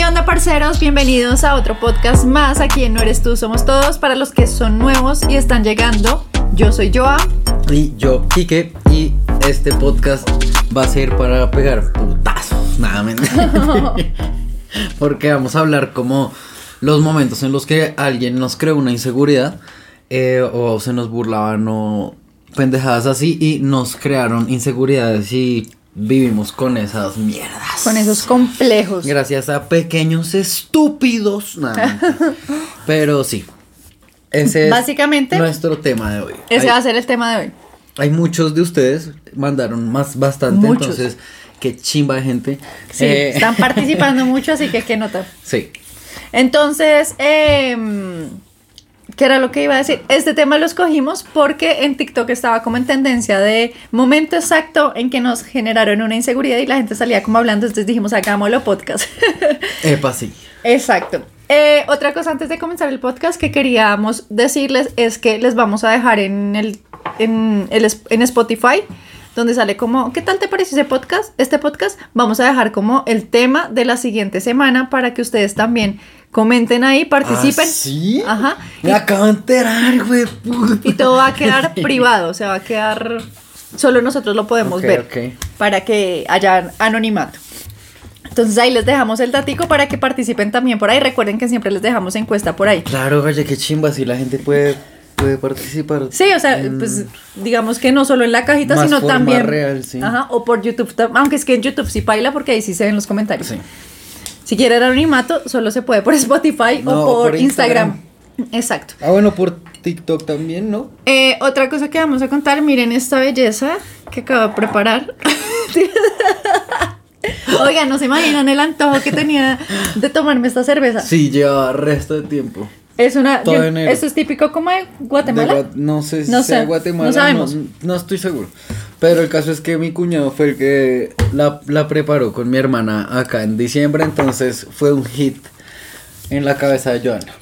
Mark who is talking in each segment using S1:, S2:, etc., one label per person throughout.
S1: ¿Qué onda, parceros? Bienvenidos a otro podcast más aquí en No Eres Tú, Somos Todos. Para los que son nuevos y están llegando, yo soy Joa.
S2: Y yo, Kike, y este podcast va a ser para pegar putazos, nada menos. Porque vamos a hablar como los momentos en los que alguien nos creó una inseguridad eh, o se nos burlaban o pendejadas así y nos crearon inseguridades y vivimos con esas mierdas.
S1: Con esos complejos.
S2: Gracias a pequeños estúpidos. Nada, mentira. Pero sí. Ese es
S1: Básicamente,
S2: nuestro tema de hoy.
S1: ese
S2: Hay-
S1: va a ser el tema de hoy.
S2: hay muchos de ustedes, mandaron más bastante,
S1: Muchos.
S2: entonces qué chimba de gente.
S1: Sí,
S2: Eh,
S1: están participando mucho, así que qué nota.
S2: Sí,
S1: Entonces, em, ¿qué era lo que iba a decir? Este tema lo escogimos porque en TikTok estaba como en tendencia de momento exacto en que nos generaron una inseguridad y la gente salía como hablando, entonces dijimos, hagámoslo podcast.
S2: epa, sí.
S1: Exacto. Eh, otra cosa antes de comenzar el podcast que queríamos decirles es que les vamos a dejar en el en, el, en Spotify donde sale como ¿qué tal te pareció ese podcast? Este podcast vamos a dejar como el tema de la siguiente semana para que ustedes también comenten ahí, participen.
S2: ¿Ah, sí?
S1: Ajá.
S2: Me acabo de enterar, güey.
S1: Y todo va a quedar privado, o sea, va a quedar solo nosotros lo podemos ver
S2: ok.
S1: para que haya anonimato. Entonces ahí les dejamos el datico para que participen también por ahí. Recuerden que siempre les dejamos encuesta por ahí.
S2: Claro, oye, qué chimba, si la gente puede, puede participar.
S1: Sí, o sea, pues digamos que no solo en la cajita,
S2: Más
S1: sino
S2: forma
S1: también.
S2: real, sí.
S1: Ajá, o por YouTube, aunque es que en YouTube sí baila porque ahí sí se ven los comentarios.
S2: Sí.
S1: Si quieren anonimato, solo se puede por Spotify
S2: No,
S1: o por,
S2: por
S1: Instagram.
S2: Instagram.
S1: Exacto.
S2: Ah, bueno, por TikTok también, ¿no?
S1: Eh, otra cosa que vamos a contar, miren esta belleza que acabo de preparar. Oigan, no se imaginan el antojo que tenía de tomarme esta cerveza.
S2: Sí, lleva resto de tiempo.
S1: Es una.
S2: Todo
S1: yo-
S2: enero.
S1: esto es típico como de Guatemala.
S2: De no sé si
S1: No
S2: sea
S1: sé,
S2: Guatemala.
S1: no sabemos.
S2: No, estoy seguro. Pero el caso es que mi cuñado fue el que la, la preparó con mi hermana acá en diciembre. Entonces fue un hit en la cabeza de Joana.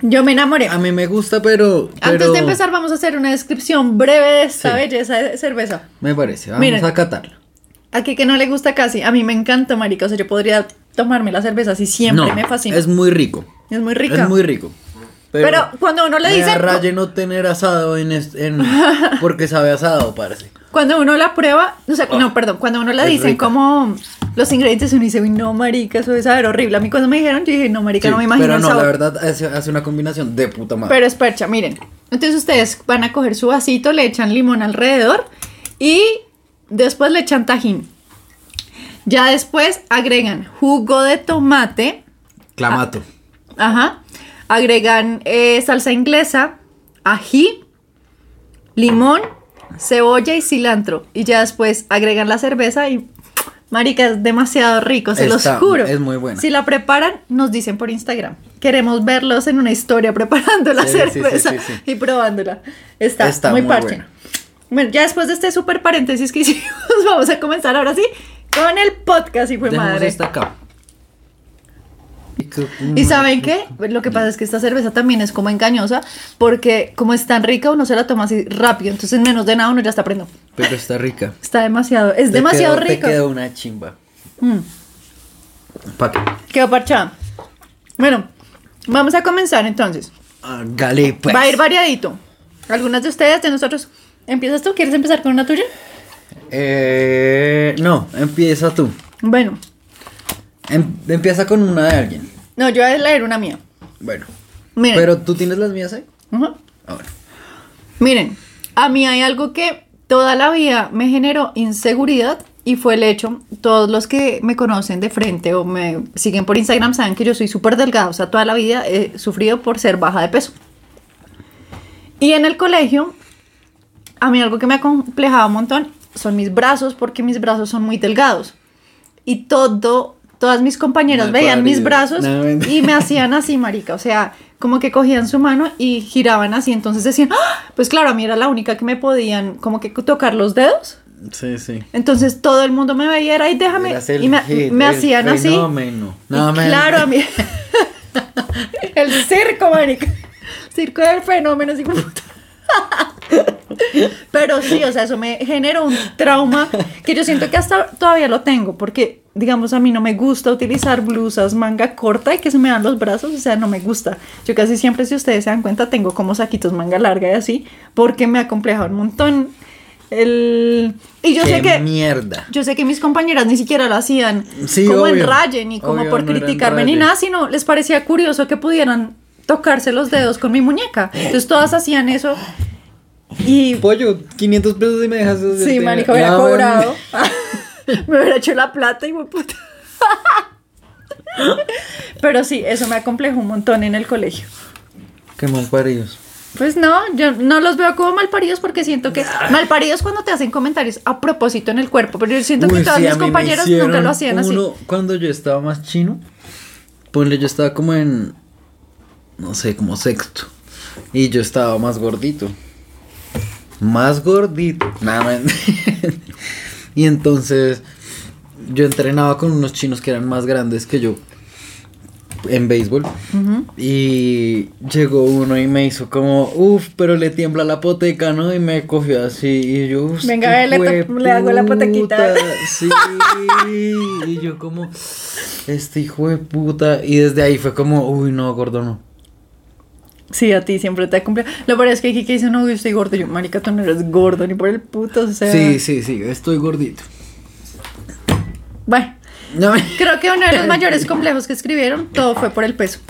S1: Yo me enamoré.
S2: A mí me gusta, pero.
S1: Antes de empezar, vamos a hacer una descripción breve de esta
S2: Sí.
S1: belleza de cerveza.
S2: Me parece. Vamos
S1: Miren.
S2: a catarla.
S1: Aquí que no le gusta casi. A mí me encanta, marica. O sea, yo podría tomarme la cerveza así siempre.
S2: no,
S1: me fascina.
S2: Es muy rico.
S1: Es muy rica.
S2: Es muy rico.
S1: Pero cuando uno le dice-
S2: raye no tener asado en, en porque sabe asado, parece.
S1: Cuando uno la prueba, o sea, no, perdón, cuando uno le
S2: Oh. Es
S1: dicen
S2: rica.
S1: como los ingredientes, uno dice, uy, no, marica, eso debe saber horrible. A mí cuando me dijeron, yo dije, no, marica,
S2: Sí,
S1: no me imagino
S2: pero
S1: el
S2: no,
S1: sabor.
S2: la verdad hace, hace una combinación de puta madre.
S1: Pero es percha, miren. Entonces ustedes van a coger su vasito, le echan limón alrededor y después le echan tajín. Ya después agregan jugo de tomate,
S2: Clamato.
S1: Ajá, agregan eh, salsa inglesa, ají, limón, cebolla y cilantro. Y ya después agregan la cerveza y... Marica, es demasiado rico, se los
S2: Está-
S1: juro.
S2: es muy buena.
S1: Si la preparan, nos dicen por Instagram. Queremos verlos en una historia preparando la
S2: Sí,
S1: cerveza
S2: sí, sí.
S1: y probándola. Está,
S2: Está
S1: muy,
S2: muy
S1: parche.
S2: buena.
S1: Bueno, ya después de este súper paréntesis que hicimos, vamos a comenzar ahora sí con el podcast y fue
S2: Dejemos
S1: madre.
S2: esta acá.
S1: ¿Y saben qué? Lo que pasa es que esta cerveza también es como engañosa porque como es tan rica uno se la toma así rápido, entonces en menos de nada uno ya está aprendiendo.
S2: Pero está rica.
S1: Está demasiado, es
S2: Te
S1: demasiado
S2: quedó-
S1: rico.
S2: Te quedó una chimba.
S1: Mm,
S2: ¿Pa' qué?
S1: quedó parchada. Bueno, vamos a comenzar entonces.
S2: Hágale, pues.
S1: Va a ir variadito. Algunas de ustedes, de nosotros. ¿Empiezas tú? ¿Quieres empezar con una tuya?
S2: Eh, no, empieza tú.
S1: Bueno,
S2: Em- empieza con una de alguien.
S1: No, yo voy a leer una mía.
S2: Bueno.
S1: Miren.
S2: Pero tú tienes las mías ahí. Ahora.
S1: Miren, a mí hay algo que toda la vida me generó inseguridad y fue el hecho, todos los que me conocen de frente o me siguen por Instagram saben que yo soy súper delgada, o sea, toda la vida he sufrido por ser baja de peso. Y en el colegio, a mí algo que me acomplejaba un montón son mis brazos, porque mis brazos son muy delgados. Y todo, todas mis compañeras
S2: Mal
S1: veían mis brazos
S2: No,
S1: y me hacían así, marica. O sea, como que cogían su mano y giraban así. Entonces decían, ¡Ah! pues claro, a mí era la única que me podían como que tocar los dedos.
S2: Sí, sí.
S1: Entonces todo el mundo me veía, era, y déjame.
S2: El
S1: Y me, me
S2: el
S1: hacían así.
S2: fenómeno. No, me-
S1: claro, a mí. el circo, marica. Circo del fenómeno, así como. Pero sí, o sea, eso me generó un trauma que yo siento que hasta todavía lo tengo, porque digamos, a mí no me gusta utilizar blusas manga corta y que se me dan los brazos, o sea, no me gusta. Yo casi siempre, si ustedes se dan cuenta, tengo como saquitos manga larga y así, porque me acompleja un montón el... Y yo
S2: ¡Qué
S1: sé que...
S2: mierda!
S1: Yo sé que mis compañeras ni siquiera lo hacían
S2: Sí,
S1: como en raye, ni como por
S2: no
S1: criticarme ni nada, sino les parecía curioso que pudieran tocarse los dedos con mi muñeca. Entonces todas hacían eso y...
S2: Pollo, 500 pesos y me dejas
S1: Sí,
S2: tema.
S1: marica, hubiera
S2: Ah,
S1: cobrado. me hubiera hecho la plata y puta. Pero sí, eso me acomplejó un montón en el colegio.
S2: Qué mal paridos.
S1: Pues no, yo no los veo como malparidos porque siento que malparidos cuando te hacen comentarios a propósito en el cuerpo, pero yo siento que
S2: sí, a
S1: mis
S2: mí me
S1: compañeras nunca lo hacían así.
S2: Cuando yo estaba más chino, ponle, yo estaba como en, no sé, como sexto. Y yo estaba más gordito. Más gordito. Nada más. y entonces, yo entrenaba con unos chinos que eran más grandes que yo. En béisbol. Y llegó uno y me hizo como, uff, pero le tiembla la poteca, ¿no? Y me cogió así. Y yo, "Uf,
S1: Venga,
S2: este
S1: le le hago la potequita".
S2: puta". Sí. y yo como, este hijo de puta. Y desde ahí fue como, uy, no, gordo, no.
S1: Sí, a ti siempre te ha cumplido. Lo peor es que Kike dice, no, yo estoy gordo. Yo, marica, tú no eres gordo ni por el puto, o sea...
S2: Sí, sí, sí, estoy gordito.
S1: Bueno,
S2: No,
S1: creo que uno de los mayores complejos que escribieron, todo fue por el peso.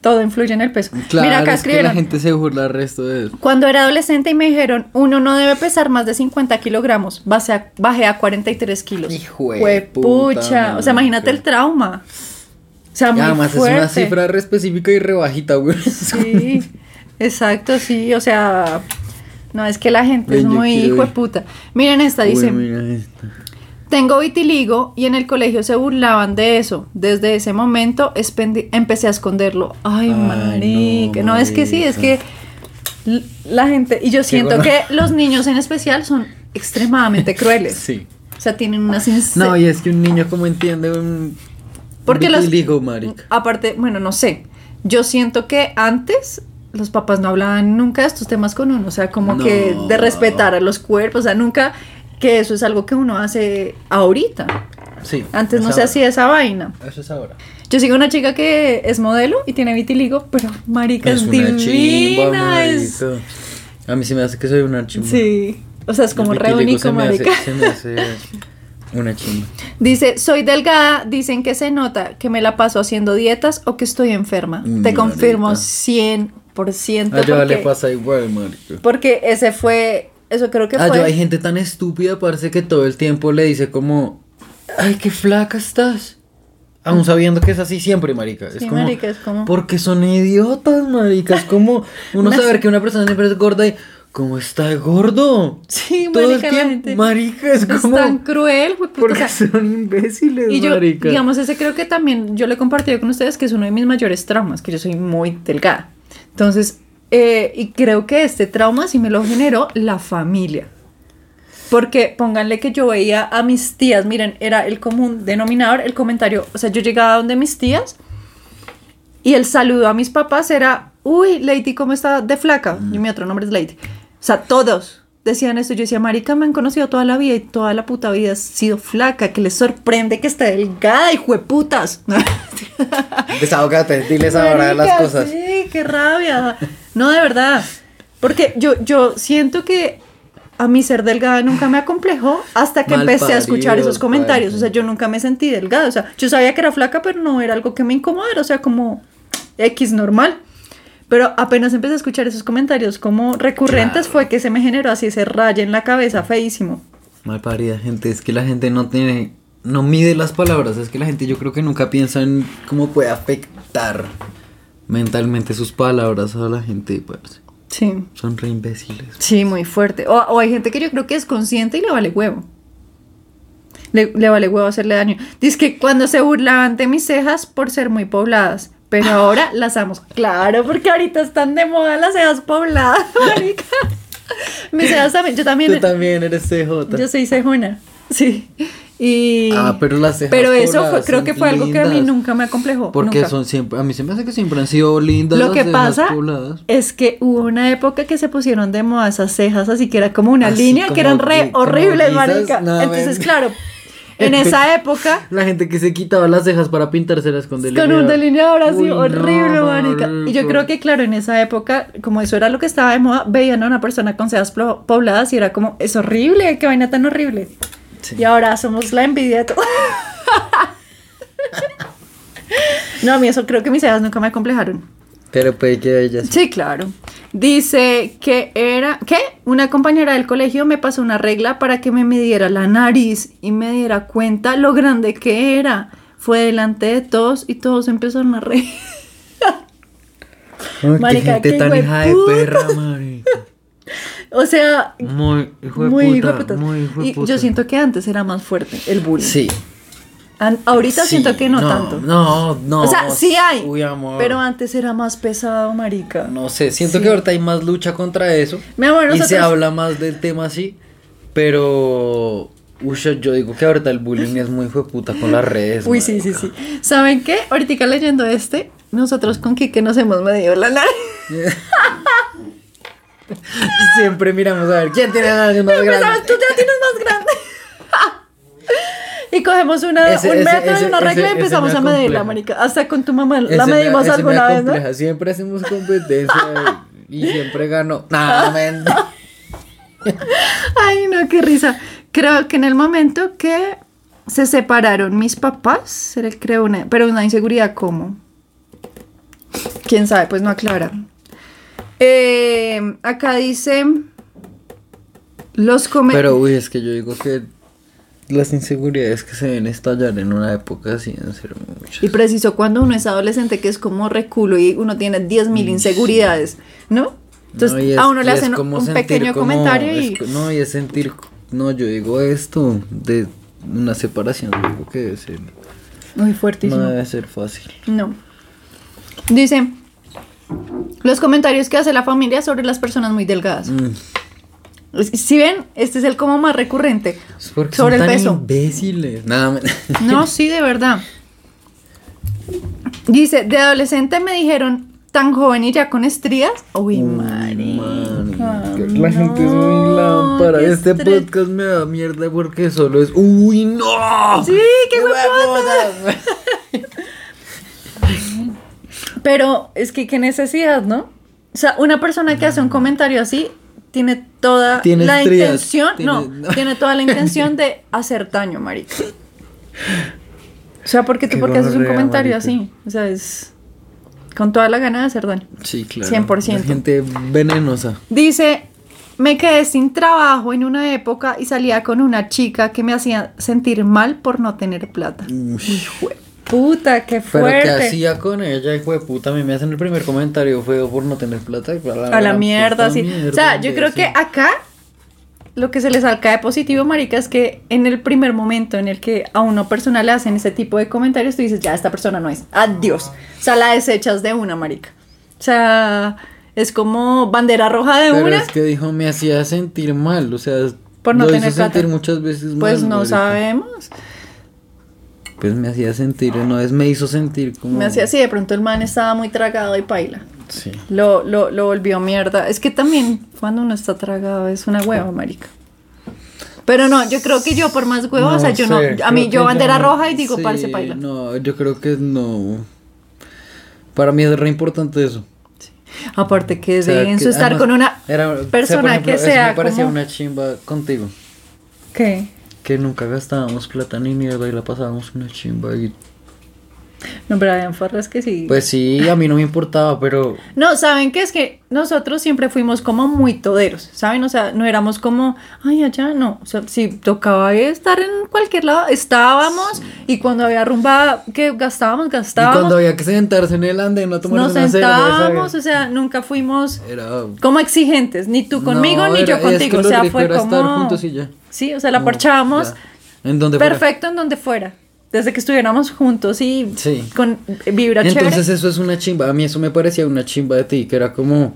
S1: Todo influye en el peso.
S2: claro,
S1: Mira, acá
S2: es que la gente se burla al resto de eso.
S1: cuando era adolescente y me dijeron, uno no debe pesar más de 50 kilogramos, bajé a, bajé a 43 kilos.
S2: Hijo de puta,
S1: O sea, imagínate el trauma. O sea, muy
S2: además
S1: fuerte.
S2: es una cifra re específica y re bajita, güey.
S1: Sí, exacto, sí, o sea, no es que la gente
S2: Ven,
S1: es muy hijo de puta. Miren esta, dice,
S2: Uy, mira esta.
S1: tengo vitiligo y en el colegio se burlaban de eso. Desde ese momento empecé a esconderlo. Ay,
S2: Ay,
S1: marica.
S2: no,
S1: No, es que sí, es que la gente, y yo siento que los niños en especial son extremadamente crueles.
S2: Sí.
S1: O sea, tienen una sinceridad.
S2: No, y es que un niño como entiende un
S1: Porque los-. Aparte, bueno, no sé. Yo siento que antes los papás no hablaban nunca de estos temas con uno. O sea, como que de respetar a los cuerpos. O sea, nunca que eso es algo que uno hace ahorita.
S2: Sí.
S1: Antes no
S2: es
S1: se hacía esa vaina.
S2: Eso es ahora.
S1: Yo sigo una chica que es modelo y tiene vitiligo, pero marica es,
S2: una
S1: divina.
S2: chimba,
S1: es-.
S2: A mí se me hace que soy una chimba.
S1: Sí. O sea, es como
S2: El
S1: re único,
S2: se me hace-
S1: marica.
S2: se me hace una chimba.
S1: Dice, soy delgada, dicen que se nota que me la paso haciendo dietas o que estoy enferma. Te confirmo
S2: marica.
S1: 100%.
S2: A yo le
S1: porque-
S2: pasa igual, marica.
S1: Porque ese fue, eso creo que
S2: Ah,
S1: fue.
S2: yo hay gente tan estúpida, parece que todo el tiempo le dice como, ay, qué flaca estás. Aún sabiendo que es así siempre, marica. Es
S1: Sí,
S2: como,
S1: marica, es como-
S2: Porque son idiotas, marica. Es como uno saber que una persona siempre es gorda y, ¿cómo está gordo?
S1: Sí,
S2: Todo el
S1: marica,
S2: tiempo,
S1: gente
S2: marica, es
S1: es
S2: como...
S1: tan cruel, güey, puta,
S2: Porque
S1: o sea,
S2: son imbéciles,
S1: y yo,
S2: marica.
S1: digamos, ese creo que también yo le he compartido con ustedes que es uno de mis mayores traumas, que yo soy muy delgada. Entonces, eh, y creo que este trauma sí me lo generó la familia. Porque pónganle que yo veía a mis tías, miren, era el común denominador, el comentario, o sea, yo llegaba donde mis tías y el saludo a mis papás era, uy, Lady, ¿cómo está de flaca? Y mi otro nombre es Lady. O sea, todos decían esto. Yo decía, marica, me han conocido toda la vida y toda la puta vida has sido flaca, que les sorprende que esté delgada, hijo de putas.
S2: Desahógate, diles ahora las
S1: Marica,
S2: cosas.
S1: Sí, qué rabia. No, de verdad. Porque yo, yo siento que a mí ser delgada nunca me acomplejó hasta que empecé a escuchar esos comentarios. O sea, yo nunca me sentí delgada. O sea, yo sabía que era flaca, pero no era algo que me incomodara. O sea, como X normal. Pero apenas empecé a escuchar esos comentarios como recurrentes
S2: Claro.
S1: fue que se me generó así ese rayo en la cabeza feísimo.
S2: Mal parida gente, es que la gente no tiene, no mide las palabras, es que la gente yo creo que nunca piensa en cómo puede afectar mentalmente sus palabras a la gente, parce.
S1: Sí.
S2: Son re imbéciles.
S1: Sí, muy fuerte. O, o hay gente que yo creo que es consciente y le vale huevo. Le, le vale huevo hacerle daño. Dice que cuando se burlaban de mis cejas por ser muy pobladas, pero ahora las amo. Claro, porque ahorita están de moda las cejas pobladas, marica. Mis cejas también, yo también,
S2: Tú también eres CJ.
S1: yo soy cejona, sí. Y...
S2: Ah, pero las cejas
S1: Pero eso fue, creo que fue algo que a mí nunca me acomplejó.
S2: Porque
S1: nunca.
S2: son siempre, a mí se me hace que siempre han sido lindas
S1: Lo
S2: las
S1: que
S2: cejas
S1: pasa
S2: pobladas.
S1: es que hubo una época que se pusieron de moda esas cejas, así que era como una
S2: Así
S1: línea
S2: como
S1: que eran re horribles, marica. Entonces, claro, en esa época,
S2: La gente que se quitaba las cejas para pintárselas con delineador.
S1: con un delineador así
S2: Uy, no,
S1: horrible, marica. Y yo creo que, claro, en esa época, como eso era lo que estaba de moda, veían a una persona con cejas pobladas y era como, es horrible, qué vaina tan horrible.
S2: Sí.
S1: Y ahora somos la envidia de todo. no, a mí eso creo que mis cejas nunca me acomplejaron.
S2: Pero pues que ellas.
S1: Sí, claro. Dice que era, ¿qué? Una compañera del colegio me pasó una regla para que me midiera la nariz y me diera cuenta lo grande que era. Fue delante de todos y todos empezaron a reír.
S2: Ay,
S1: Marica,
S2: gente
S1: qué
S2: tan hija de perra, marica.
S1: O sea,
S2: Muy hijo de
S1: muy
S2: puta, muy hijo de
S1: Y
S2: puta.
S1: yo siento que antes era más fuerte el bullying.
S2: Sí.
S1: Ahorita
S2: sí,
S1: siento que no, tanto.
S2: No, no.
S1: o sea, sí hay.
S2: Uy, amor.
S1: Pero antes era más pesado, marica.
S2: No sé, siento
S1: Sí.
S2: que ahorita hay más lucha contra eso.
S1: Mi amor,
S2: y se habla más del tema así. Pero. Uy, yo digo que ahorita el bullying es muy puta con las redes.
S1: Uy, sí, sí, sí. ¿Saben qué? Ahorita leyendo este, nosotros con Kike nos hemos medido la nariz.
S2: Siempre miramos a ver quién tiene la nariz más grande.
S1: tú ya tienes más grande. y cogemos una,
S2: Ese-
S1: un metro
S2: ese-
S1: y una regla y empezamos a medirla,
S2: acompleja.
S1: marica. Hasta con tu mamá la
S2: me-
S1: medimos
S2: me
S1: alguna vez, ¿no?
S2: Siempre hacemos competencia y siempre gano. Nah, men.
S1: Ay, no, qué risa. Creo que en el momento que se separaron mis papás, se le creó una, pero una inseguridad como. Quién sabe, pues no aclara. Eh, acá dice los comentarios.
S2: Pero, uy, es que yo digo que las inseguridades que se ven estallar en una época así deben ser muchas.
S1: Y preciso cuando uno es adolescente que es como reculo y uno tiene 10.000 inseguridades, ¿no? Entonces
S2: No, es-
S1: a uno le hacen
S2: como
S1: un pequeño
S2: como-
S1: comentario y...
S2: no, y es sentir. No, yo digo esto de una separación. Digo que debe ser.
S1: Muy fuertísimo.
S2: No debe ser fácil.
S1: No. Dice, los comentarios que hace la familia sobre las personas muy delgadas.
S2: Mm.
S1: Si ven, este es el como más recurrente.
S2: Porque
S1: sobre
S2: son
S1: el
S2: tan
S1: peso.
S2: imbéciles. Nada,
S1: No, sí, de verdad. Dice, de adolescente me dijeron tan joven y ya con estrías. Uy. Marica,
S2: La gente es muy lámpara.
S1: qué
S2: Este podcast me da mierda porque solo es. ¡Uy, no!
S1: Sí, qué
S2: huevotas!
S1: Pero es que qué necesidad, ¿no? O sea, una persona que hace un comentario así tiene toda
S2: Tiene
S1: la
S2: estrías,
S1: intención, no,
S2: tiene- no.
S1: tiene toda la intención de hacer daño, marica. O sea, porque tú
S2: Qué
S1: porque haces un comentario
S2: marica.
S1: así, o sea, es con toda la gana de hacer daño.
S2: Sí, claro.
S1: 100%.
S2: La gente venenosa.
S1: Dice, me quedé sin trabajo en una época y salía con una chica que me hacía sentir mal por no tener plata.
S2: Uy.
S1: Puta, qué
S2: Pero
S1: fuerte.
S2: que hacía con ella, hijo de puta, a mí me hacen el primer comentario feo por no tener plata. y para
S1: A la mierda, sí.
S2: mierda,
S1: o sea, yo creo que acá lo que se les de positivo, marica, es que en el primer momento en el que a una persona le hacen ese tipo de comentarios, tú dices, ya, esta persona no es. Adiós. O sea, la desechas de una, marica. O sea, es como bandera roja de
S2: Pero
S1: una.
S2: es que dijo, me hacía sentir mal, o sea,
S1: Por no
S2: lo
S1: tener
S2: hizo sentir muchas veces mal.
S1: Pues no
S2: marica.
S1: sabemos.
S2: Pues me hacía sentir, una vez me hizo sentir como...
S1: Me hacía así, de pronto el man estaba muy tragado y paila.
S2: Sí.
S1: Lo, lo, lo volvió mierda. Es que también cuando uno está tragado es una hueva, marica. Pero no, yo creo que yo por más hueva, o sea, yo no, a mí yo bandera
S2: no.
S1: roja y digo,
S2: Sí,
S1: parce, paila.
S2: No, yo creo que no. Para mí es re importante eso.
S1: Aparte que
S2: O sea,
S1: denso
S2: que
S1: estar
S2: además
S1: con una
S2: era- o sea, por
S1: persona
S2: ejemplo,
S1: que sea
S2: me parecía
S1: como...
S2: una chimba contigo.
S1: ¿Qué?
S2: Que nunca gastábamos plata ni mierda y la pasábamos una chimba y...
S1: No, Brian Farras que sí.
S2: Pues sí, a mí no me importaba, pero...
S1: No, ¿saben qué? Es que nosotros siempre fuimos como muy toderos, ¿saben? O sea, no éramos como, ay, allá, no. O sea, si tocaba estar en cualquier lado, estábamos y cuando había rumba que gastábamos,
S2: Y
S1: gastábamos.
S2: cuando había que sentarse en el andén a tomar
S1: nos sentábamos, o sea, nunca fuimos
S2: Era...
S1: como exigentes, ni tú conmigo
S2: No,
S1: ni yo
S2: era- es que
S1: contigo. O sea, fue como.
S2: estar juntos y ya.
S1: Sí, o sea, la
S2: No,
S1: parchábamos.
S2: En donde fuera.
S1: perfecto en donde fuera. Desde que estuviéramos juntos y
S2: Sí.
S1: con vibra
S2: Entonces
S1: chévere.
S2: eso es una chimba. A mí eso me parecía una chimba de ti, que era como...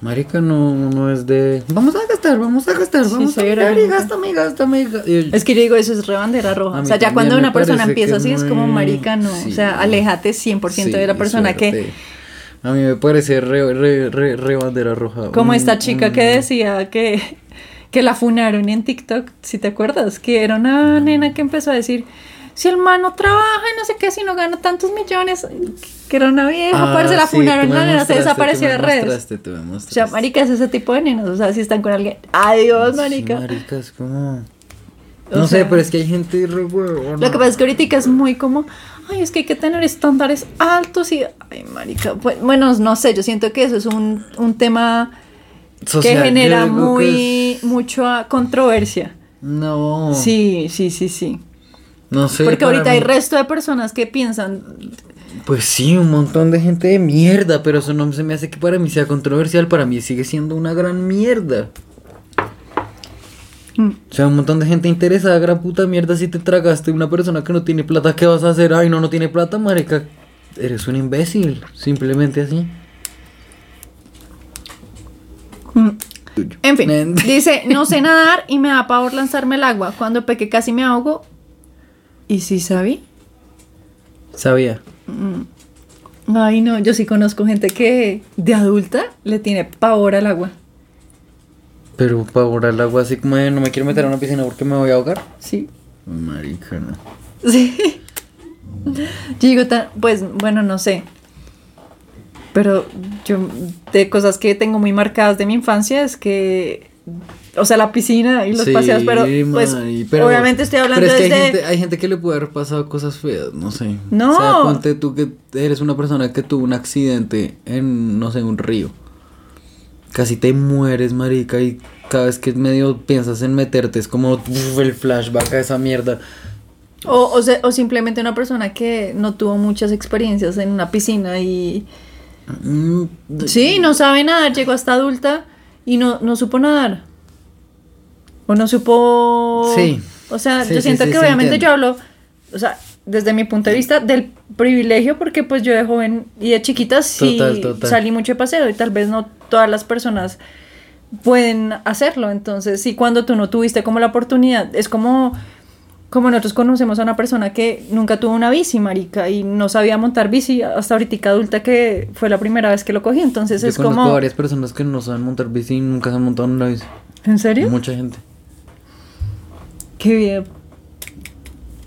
S2: Marica, no, no es de... Vamos a gastar, vamos a gastar,
S1: Sí,
S2: vamos a gastar y gástame, gástame. y
S1: Es que yo digo, eso es rebandera roja. O sea, ya cuando una persona empieza así, es como marica, no.
S2: sí.
S1: O sea, aléjate 100% de la persona que.
S2: A mí me parece re, re, re, re bandera roja.
S1: Como
S2: Un-
S1: esta chica que decía que, que la funaron en TikTok, si te acuerdas, que era una nena que empezó a decir, si el man no trabaja y no sé qué, si no gana tantos millones, que era una vieja,
S2: Ah,
S1: parce, la
S2: sí,
S1: funaron, la nena se desapareció de redes.
S2: tú me
S1: O sea,
S2: mostraste.
S1: marica, es ese tipo de nenas, o sea, si están con alguien, adiós, marica.
S2: marica, es como...
S1: O
S2: No sé, pero es que hay gente re huevona.
S1: Lo que pasa es que ahorita es muy como, ay, es que hay que tener estándares altos y, ay, marica, pues, bueno, no sé, yo siento que eso es un, un tema
S2: Social,
S1: que genera
S2: que
S1: muy,
S2: es-
S1: mucha controversia.
S2: No.
S1: Sí, sí, sí, sí.
S2: No sé.
S1: Porque ahorita hay resto de personas que piensan,
S2: Pues sí, un montón de gente de mierda, pero eso no se me hace que para mí sea controversial, para mí sigue siendo una gran mierda.
S1: mm,
S2: O sea, un montón de gente interesada, gran puta mierda, si te tragaste una persona que no tiene plata, ¿qué vas a hacer? Ay, no, no tiene plata, marica. Eres un imbécil, simplemente así.
S1: mm. En fin, dice, no sé nadar y me da pavor lanzarme al agua. Cuando pequé casi me ahogo. ¿Y sí sabí?
S2: Sabía.
S1: Ay, no, yo sí conozco gente que de adulta le tiene pavor al agua.
S2: Pero para ahora el agua así como de, no me quiero meter a una piscina porque me voy a ahogar.
S1: Sí.
S2: Marica, no.
S1: Sí. Yo digo, tan- pues bueno, no sé. Pero yo, de cosas que tengo muy marcadas de mi infancia es que, o sea, la piscina y los
S2: Sí,
S1: paseos, pero pues
S2: pero-
S1: obviamente estoy hablando
S2: pero es que
S1: desde...
S2: hay, gente, hay gente que le puede haber pasado cosas feas, no sé.
S1: No.
S2: O sea, ponte tú que eres una persona que tuvo un accidente en, no sé, un río. Casi te mueres, marica, y cada vez que medio piensas en meterte es como uf, el flashback a esa mierda.
S1: O, o, se- o simplemente una persona que no tuvo muchas experiencias en una piscina y...
S2: Mm,
S1: Sí, no sabe nadar, llegó hasta adulta y no, no supo nadar. O no supo...
S2: Sí.
S1: O sea,
S2: Sí,
S1: yo siento
S2: sí,
S1: que obviamente yo hablo, o sea, desde mi punto de vista del privilegio, porque pues yo de joven y de chiquita sí
S2: Total, total.
S1: salí mucho de paseo y tal vez no todas las personas pueden hacerlo. Entonces, sí, cuando tú no tuviste como la oportunidad, es como... Como nosotros conocemos a una persona que nunca tuvo una bici, marica, y no sabía montar bici hasta ahorita adulta que fue la primera vez que lo cogí. Entonces
S2: Yo
S1: es
S2: conozco
S1: como...
S2: varias personas que no saben montar bici y nunca se han montado en una bici.
S1: ¿En serio?
S2: Mucha gente.
S1: Qué bien.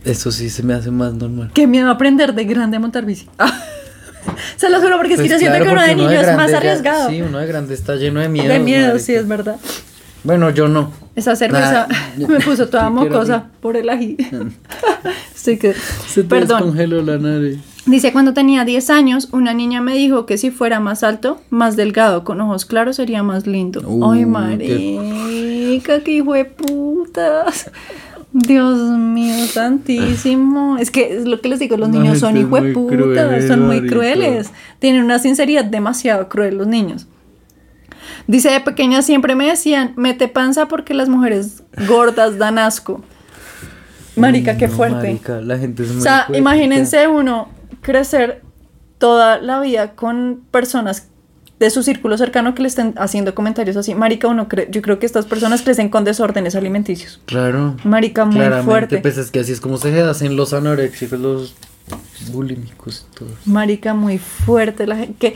S2: Eso sí se me hace más normal.
S1: Qué miedo aprender de grande a montar bici. Se lo juro porque es que
S2: Pues
S1: siento
S2: claro,
S1: que uno de niño es más
S2: ya-
S1: arriesgado.
S2: sí, uno de grande está lleno de miedo.
S1: de miedo, sí, es verdad.
S2: Bueno, yo no.
S1: Esa cerveza
S2: Nah,
S1: me puso toda mocosa por el ají. Que...
S2: Se te
S1: Perdón.
S2: descongeló la nariz.
S1: Dice, cuando tenía 10 años, una niña me dijo que si fuera más alto, más delgado, con ojos claros, sería más lindo.
S2: Uh,
S1: Ay, marica, qué hijo de putas. Dios mío, santísimo. Es que es lo que les digo, los niños son hijo de putas, son muy crueles. Tienen una sinceridad demasiado cruel los niños. Dice, de pequeña siempre me decían, mete panza porque las mujeres gordas dan asco. Marica, qué
S2: No,
S1: fuerte.
S2: marica, la gente es muy
S1: O sea,
S2: fuerte.
S1: imagínense uno crecer toda la vida con personas de su círculo cercano que le estén haciendo comentarios así. Marica, uno cree, yo creo que estas personas crecen con desórdenes alimenticios.
S2: Claro.
S1: Marica, muy
S2: Claramente,
S1: fuerte.
S2: Pues es que así es como se hacen los anoréxicos, los bulímicos y todo.
S1: Marica, muy fuerte la gente.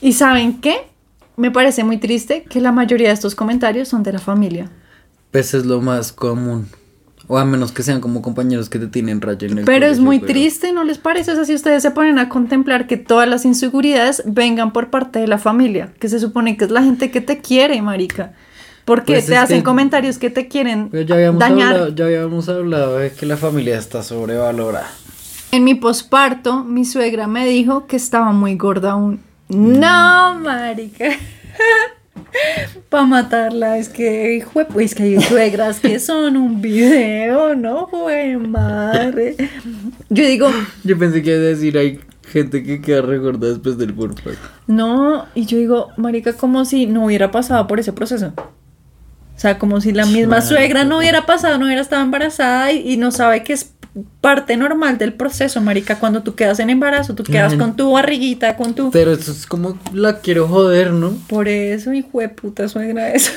S1: ¿Y saben qué? Me parece muy triste que la mayoría de estos comentarios son de la familia.
S2: Pues es lo más común. O a menos que sean como compañeros que te tienen raya en el
S1: Pero es muy
S2: pero-
S1: triste, ¿no les parece? O sea, si ustedes se ponen a contemplar que todas las inseguridades vengan por parte de la familia, que se supone que es la gente que te quiere, marica. Porque
S2: Pues
S1: te hacen
S2: que-
S1: comentarios que te quieren
S2: Pero ya habíamos,
S1: dañar.
S2: hablado, ya habíamos hablado de que la familia está sobrevalorada.
S1: En mi posparto, mi suegra me dijo que estaba muy gorda aún. No, marica. Para matarla, es que, hijo de pu- es que hay suegras que son un video, no, jue madre. Yo digo,
S2: Yo pensé que iba a decir hay gente que queda regorda después del porparto.
S1: No, y yo digo, marica, como si no hubiera pasado por ese proceso. O sea, como si la misma
S2: Marica.
S1: suegra no hubiera pasado, no hubiera estado embarazada y, y no sabe que es parte normal del proceso, marica. Cuando tú quedas en embarazo, tú quedas con tu barriguita, con tu...
S2: Pero eso es como la quiero joder, ¿no?
S1: Por eso, hijo de puta suegra eso.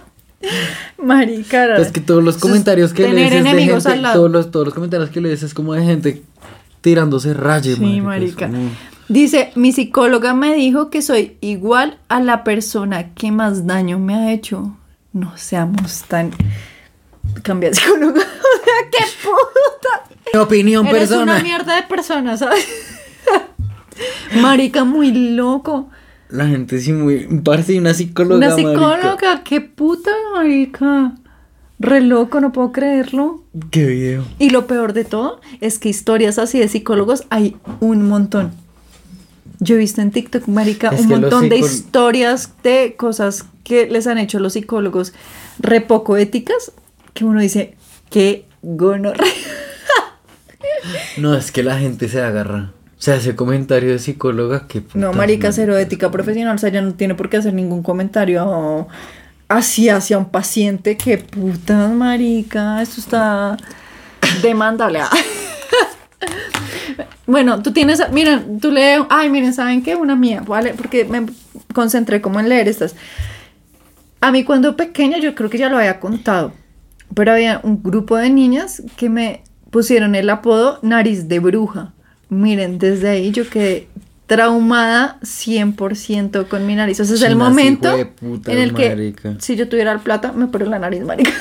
S1: marica.
S2: Es que todos los comentarios que lees es de gente,
S1: al lado.
S2: todos los, todos los comentarios que lees es como de gente tirándose rayas,
S1: Sí, marica. Dice, mi psicóloga me dijo que soy igual a la persona que más daño me ha hecho. no seamos tan... Cambia de psicólogo. Qué puta.
S2: Mi opinión
S1: Eres una
S2: personal.
S1: mierda de persona, ¿sabes? Marica, muy loco.
S2: La gente sí muy. Parece una psicóloga.
S1: Una
S2: marica.
S1: psicóloga, qué puta, marica. Re loco, no puedo creerlo.
S2: Qué video.
S1: Y lo peor de todo es que historias así de psicólogos hay un montón. Yo he visto en TikTok, marica,
S2: Es
S1: un montón de historias de cosas que les han hecho los psicólogos re poco éticas, que uno dice, qué gonorrea.
S2: No, es que la gente se agarra. Se hace comentario de psicóloga que.
S1: No, marica, cero ética profesional, o sea, ya no tiene por qué hacer ningún comentario así hacia un paciente, qué puta, marica, eso está demandable. Bueno, tú tienes, miren, tú lees, ay, miren, ¿saben qué? Una mía, ¿vale? Porque me concentré como en leer estas. A mí cuando pequeña, yo creo que ya lo había contado, pero había un grupo de niñas que me pusieron el apodo nariz de bruja. Miren, desde ahí yo quedé traumada 100% con mi nariz. O sea, es el
S2: Chinas,
S1: momento en el que si yo tuviera el plata, me pongo la nariz, marica.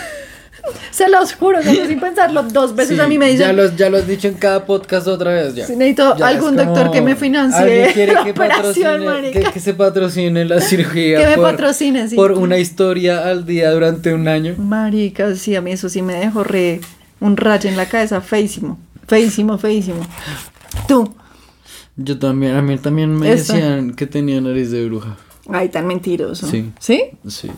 S1: Se los juro, no sin pensarlo dos veces
S2: Sí,
S1: a mí me dicen,
S2: Ya, los, ya lo has dicho en cada podcast otra vez. Ya.
S1: Sí, necesito
S2: Ya,
S1: algún doctor que me financie
S2: quiere
S1: la
S2: que patrocine- que, que se patrocine la cirugía.
S1: Que me
S2: por,
S1: patrocine, sí.
S2: Por una historia al día durante un año.
S1: Marica, sí, a mí eso sí me dejó re un rayo en la cabeza, feísimo, feísimo, feísimo. Tú,
S2: Yo también, a mí también me decían que tenía nariz de bruja.
S1: ay, tan mentiroso.
S2: Sí.
S1: ¿Sí?
S2: Sí.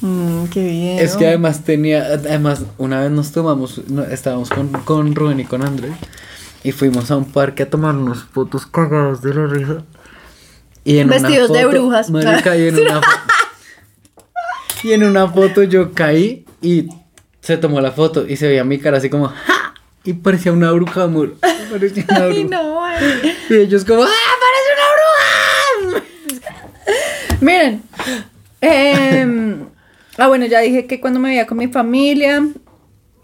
S1: Mm, qué bien.
S2: Es que además tenía, además, una vez nos tomamos, estábamos con, con Rubén y con Andrés y fuimos a un parque a tomar unas fotos cagados de la risa. Y en una
S1: Vestidos de
S2: foto-
S1: brujas,
S2: marica, y en una fo- y en una foto yo caí y se tomó la foto y se veía mi cara así como ¡Ja! y parecía una bruja, amor. Parecía una
S1: Ay,
S2: bruja.
S1: no, ay.
S2: Y ellos como ¡Ah, parece una bruja!
S1: Miren. em, ah, bueno, ya dije que cuando me veía con mi familia.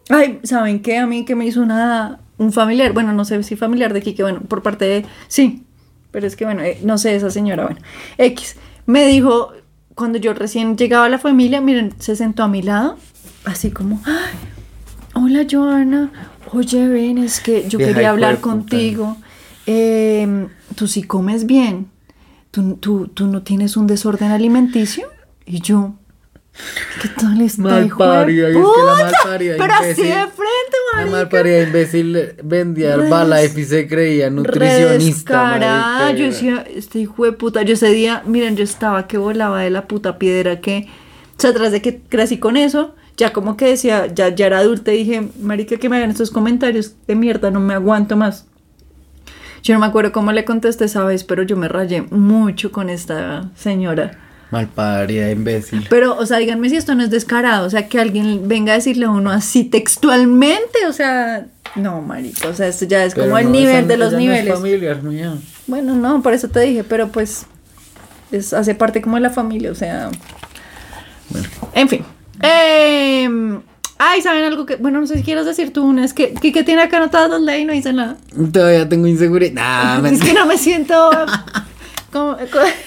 S1: Ay, ¿saben qué? A mí que me hizo una, un familiar. Bueno, no sé si familiar de aquí, que bueno, por parte de. Sí, pero es que bueno, eh, no sé, esa señora, bueno. X. Me dijo, cuando yo recién llegaba a la familia, miren, se sentó a mi lado, así como. Ay, hola, Joana. Oye, ven, es que yo quería hablar contigo. Em, Tú sí comes bien. ¿Tú, tú, tú no tienes un desorden alimenticio? Y yo, ¿qué tal está,
S2: Mal parida, y es que la mal parida,
S1: Pero así
S2: imbécil.
S1: de frente,
S2: La
S1: marica.
S2: malparida imbécil vendía Herbalife y se creía nutricionista. Marica.
S1: Yo decía, este hijo de puta. Yo ese día, miren, yo estaba que volaba de la puta piedra que. O sea, tras de que crecí con eso, ya como que decía, ya, ya era adulta y dije, marica, que me hagan estos comentarios de mierda, no me aguanto más. Yo no me acuerdo cómo le contesté esa vez, pero yo me rayé mucho con esta señora.
S2: Malparida, imbécil.
S1: Pero, o sea, díganme si esto no es descarado, o sea, que alguien venga a decirle a uno así textualmente, o sea, no, marico, o sea, esto ya es
S2: Pero
S1: como el nivel
S2: esa-
S1: de los
S2: ella no es
S1: niveles.
S2: familiar mía.
S1: Bueno, no, por eso te dije, pero pues es, hace parte como de la familia, o sea. En fin. Em, ay, ¿saben algo que.? Bueno, no sé si quieres decir tú una. Es que que tiene acá anotadas las leyes y no dice nada.
S2: Todavía tengo inseguridad. Nah,
S1: es que no me siento. con-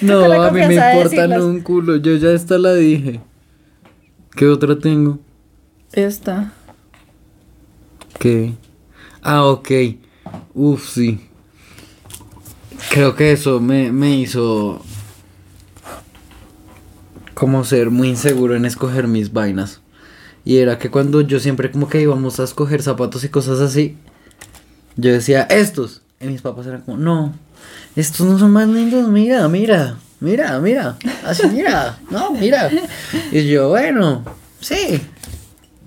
S2: no,
S1: con la
S2: a mí me
S1: confianza de
S2: un culo. Yo ya esta la dije. ¿Qué otra tengo?
S1: Esta.
S2: ¿Qué? Ah, ok. Uf, sí. Creo que eso me, me hizo como ser muy inseguro en escoger mis vainas. Y era que cuando yo siempre como que íbamos a escoger zapatos y cosas así, yo decía, estos. Y mis papás eran como, no, estos no son más lindos, mira, mira, mira, mira, así, mira, no, mira. Y yo, bueno, sí,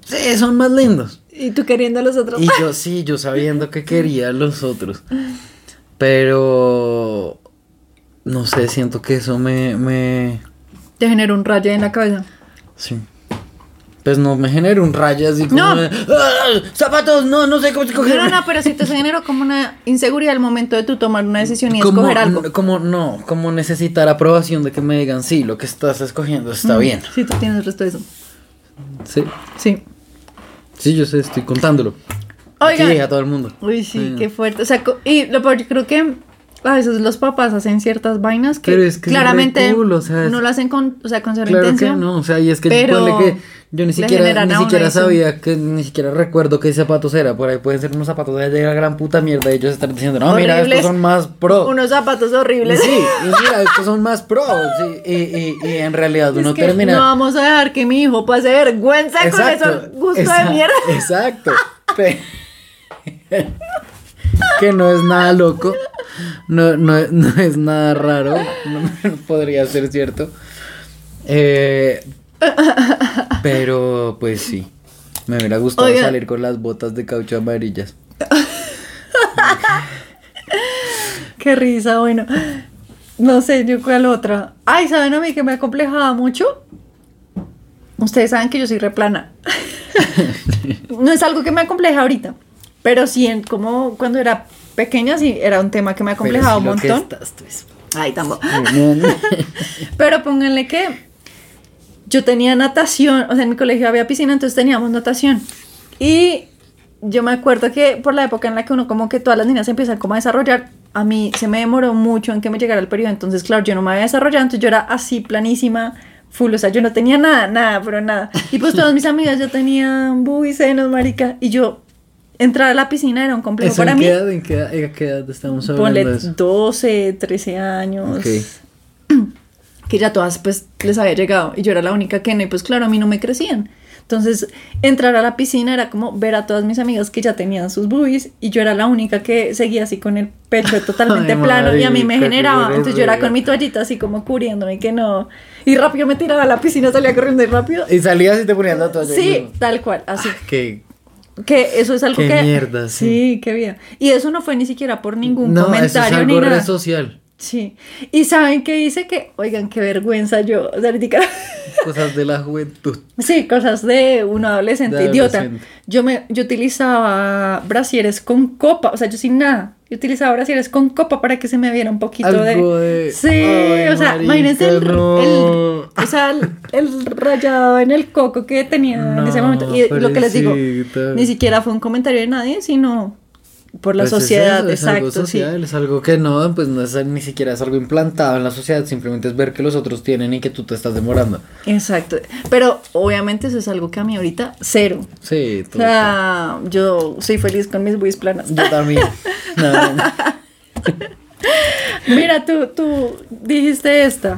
S2: sí, son más lindos.
S1: Y tú queriendo a los otros.
S2: Y yo sí, yo sabiendo que quería a los otros. Pero no sé, siento que eso me, me
S1: Te generó un rayo en la cabeza.
S2: sí. Pues no me genera un rayo así como
S1: No.
S2: "Ah, zapatos, no, no sé cómo escoger.
S1: no, no, pero sí te generó como una inseguridad al momento de tú tomar una decisión y escoger algo.
S2: como no, como necesitar aprobación de que me digan, sí, lo que estás escogiendo está bien.
S1: Sí, tú tienes el resto de eso.
S2: Sí,
S1: Sí.
S2: sí, yo sé, estoy contándolo.
S1: Oigan.
S2: Aquí a todo el mundo.
S1: Uy, sí, qué fuerte. O sea, y lo peor, yo creo que a veces los papás hacen ciertas vainas que,
S2: Pero es que es
S1: claramente
S2: cool, o sea, es-
S1: no lo hacen con, o sea, con cero
S2: Claro que no, o sea, y es que
S1: pero
S2: que yo ni siquiera, ni siquiera
S1: eso.
S2: sabía que, ni siquiera recuerdo qué zapatos era, por ahí pueden ser unos zapatos de la gran puta mierda y ellos están diciendo, no, mira, estos son más pro.
S1: Unos zapatos horribles.
S2: Sí, y mira, estos son más pro, sí, y, y, y en realidad
S1: Es
S2: uno
S1: que
S2: termina...
S1: No vamos a dejar que mi hijo pase vergüenza con esos gustos
S2: exa-
S1: de mierda.
S2: Exacto. Que no es nada loco, no, no, no es nada raro, no podría ser cierto. Eh, pero pues sí, me hubiera gustado
S1: Oiga.
S2: salir con las botas de caucho amarillas.
S1: Qué risa, bueno. No sé, yo cuál otra. Ay, ¿saben a mí que me acomplejaba mucho? Ustedes saben que yo soy replana. no es algo que me acompleja ahorita, pero sí, en, como cuando era pequeña, sí, era un tema que me un
S2: Pero sí lo que
S1: montón.
S2: estás, tú es-
S1: Ay, tampoco. Pero pónganle que yo tenía natación, o sea, en mi colegio había piscina, entonces teníamos natación. Y yo me acuerdo que por la época en la que uno como que todas las niñas se empiezan como a desarrollar, a mí se me demoró mucho en que me llegara el periodo, entonces claro, yo no me había desarrollado, entonces yo era así planísima, full, o sea, yo no tenía nada, nada, pero nada. Y pues todas mis amigas ya tenían boobies, senos, marica, y yo entrar a la piscina era un complejo
S2: ¿Eso
S1: para
S2: en
S1: mí.
S2: qué edad, en qué edad, en qué edad estamos hablando
S1: Ponle
S2: de eso?
S1: 12, 13 años.
S2: Ok.
S1: Que ya todas pues les había llegado y yo era la única que no y pues claro, a mí no me crecían. Entonces, entrar a la piscina era como ver a todas mis amigas que ya tenían sus boobies y yo era la única que seguía así con el pecho totalmente
S2: Ay,
S1: plano y a mí me
S2: qué
S1: generaba. Entonces yo era con mi toallita así como cubriéndome que no. Y rápido me tiraba a la piscina, salía corriendo y rápido.
S2: Y salías y te ponías la toalla.
S1: Sí, tal cual, así.
S2: Que
S1: Que eso es algo
S2: Qué
S1: que.
S2: mierda, sí.
S1: Sí, qué vida. Y eso no fue ni siquiera por ningún
S2: no, eso es
S1: comentario ni
S2: algo re
S1: nada.
S2: social.
S1: Sí. Y saben qué dice que, oigan, qué vergüenza yo. O sea, ahorita-
S2: Cosas de la juventud.
S1: sí, cosas de un adolescente
S2: De
S1: idiota. Yo me, yo utilizaba brasieres con copa, o sea, yo sin nada. Yo utilizaba brasieres con copa para que se me viera un poquito
S2: Algo
S1: de...
S2: de-
S1: Sí,
S2: Ay,
S1: o sea,
S2: marica,
S1: imagínense el,
S2: no.
S1: el- o sea, el, el rayado en el coco que tenía en ese momento. Y lo que les digo, ni siquiera fue un comentario de nadie, sino por la
S2: Pues es
S1: sociedad,
S2: es algo
S1: exacto, sí.
S2: social, es algo que no, pues no es ni siquiera es algo implantado en la sociedad, simplemente es ver que los otros tienen y que tú te estás demorando.
S1: Exacto. Pero obviamente eso es algo que a mí ahorita cero.
S2: Sí,
S1: O sea, yo soy feliz con mis buis planas.
S2: Yo también. No, no.
S1: Mira, tú, tú dijiste esta.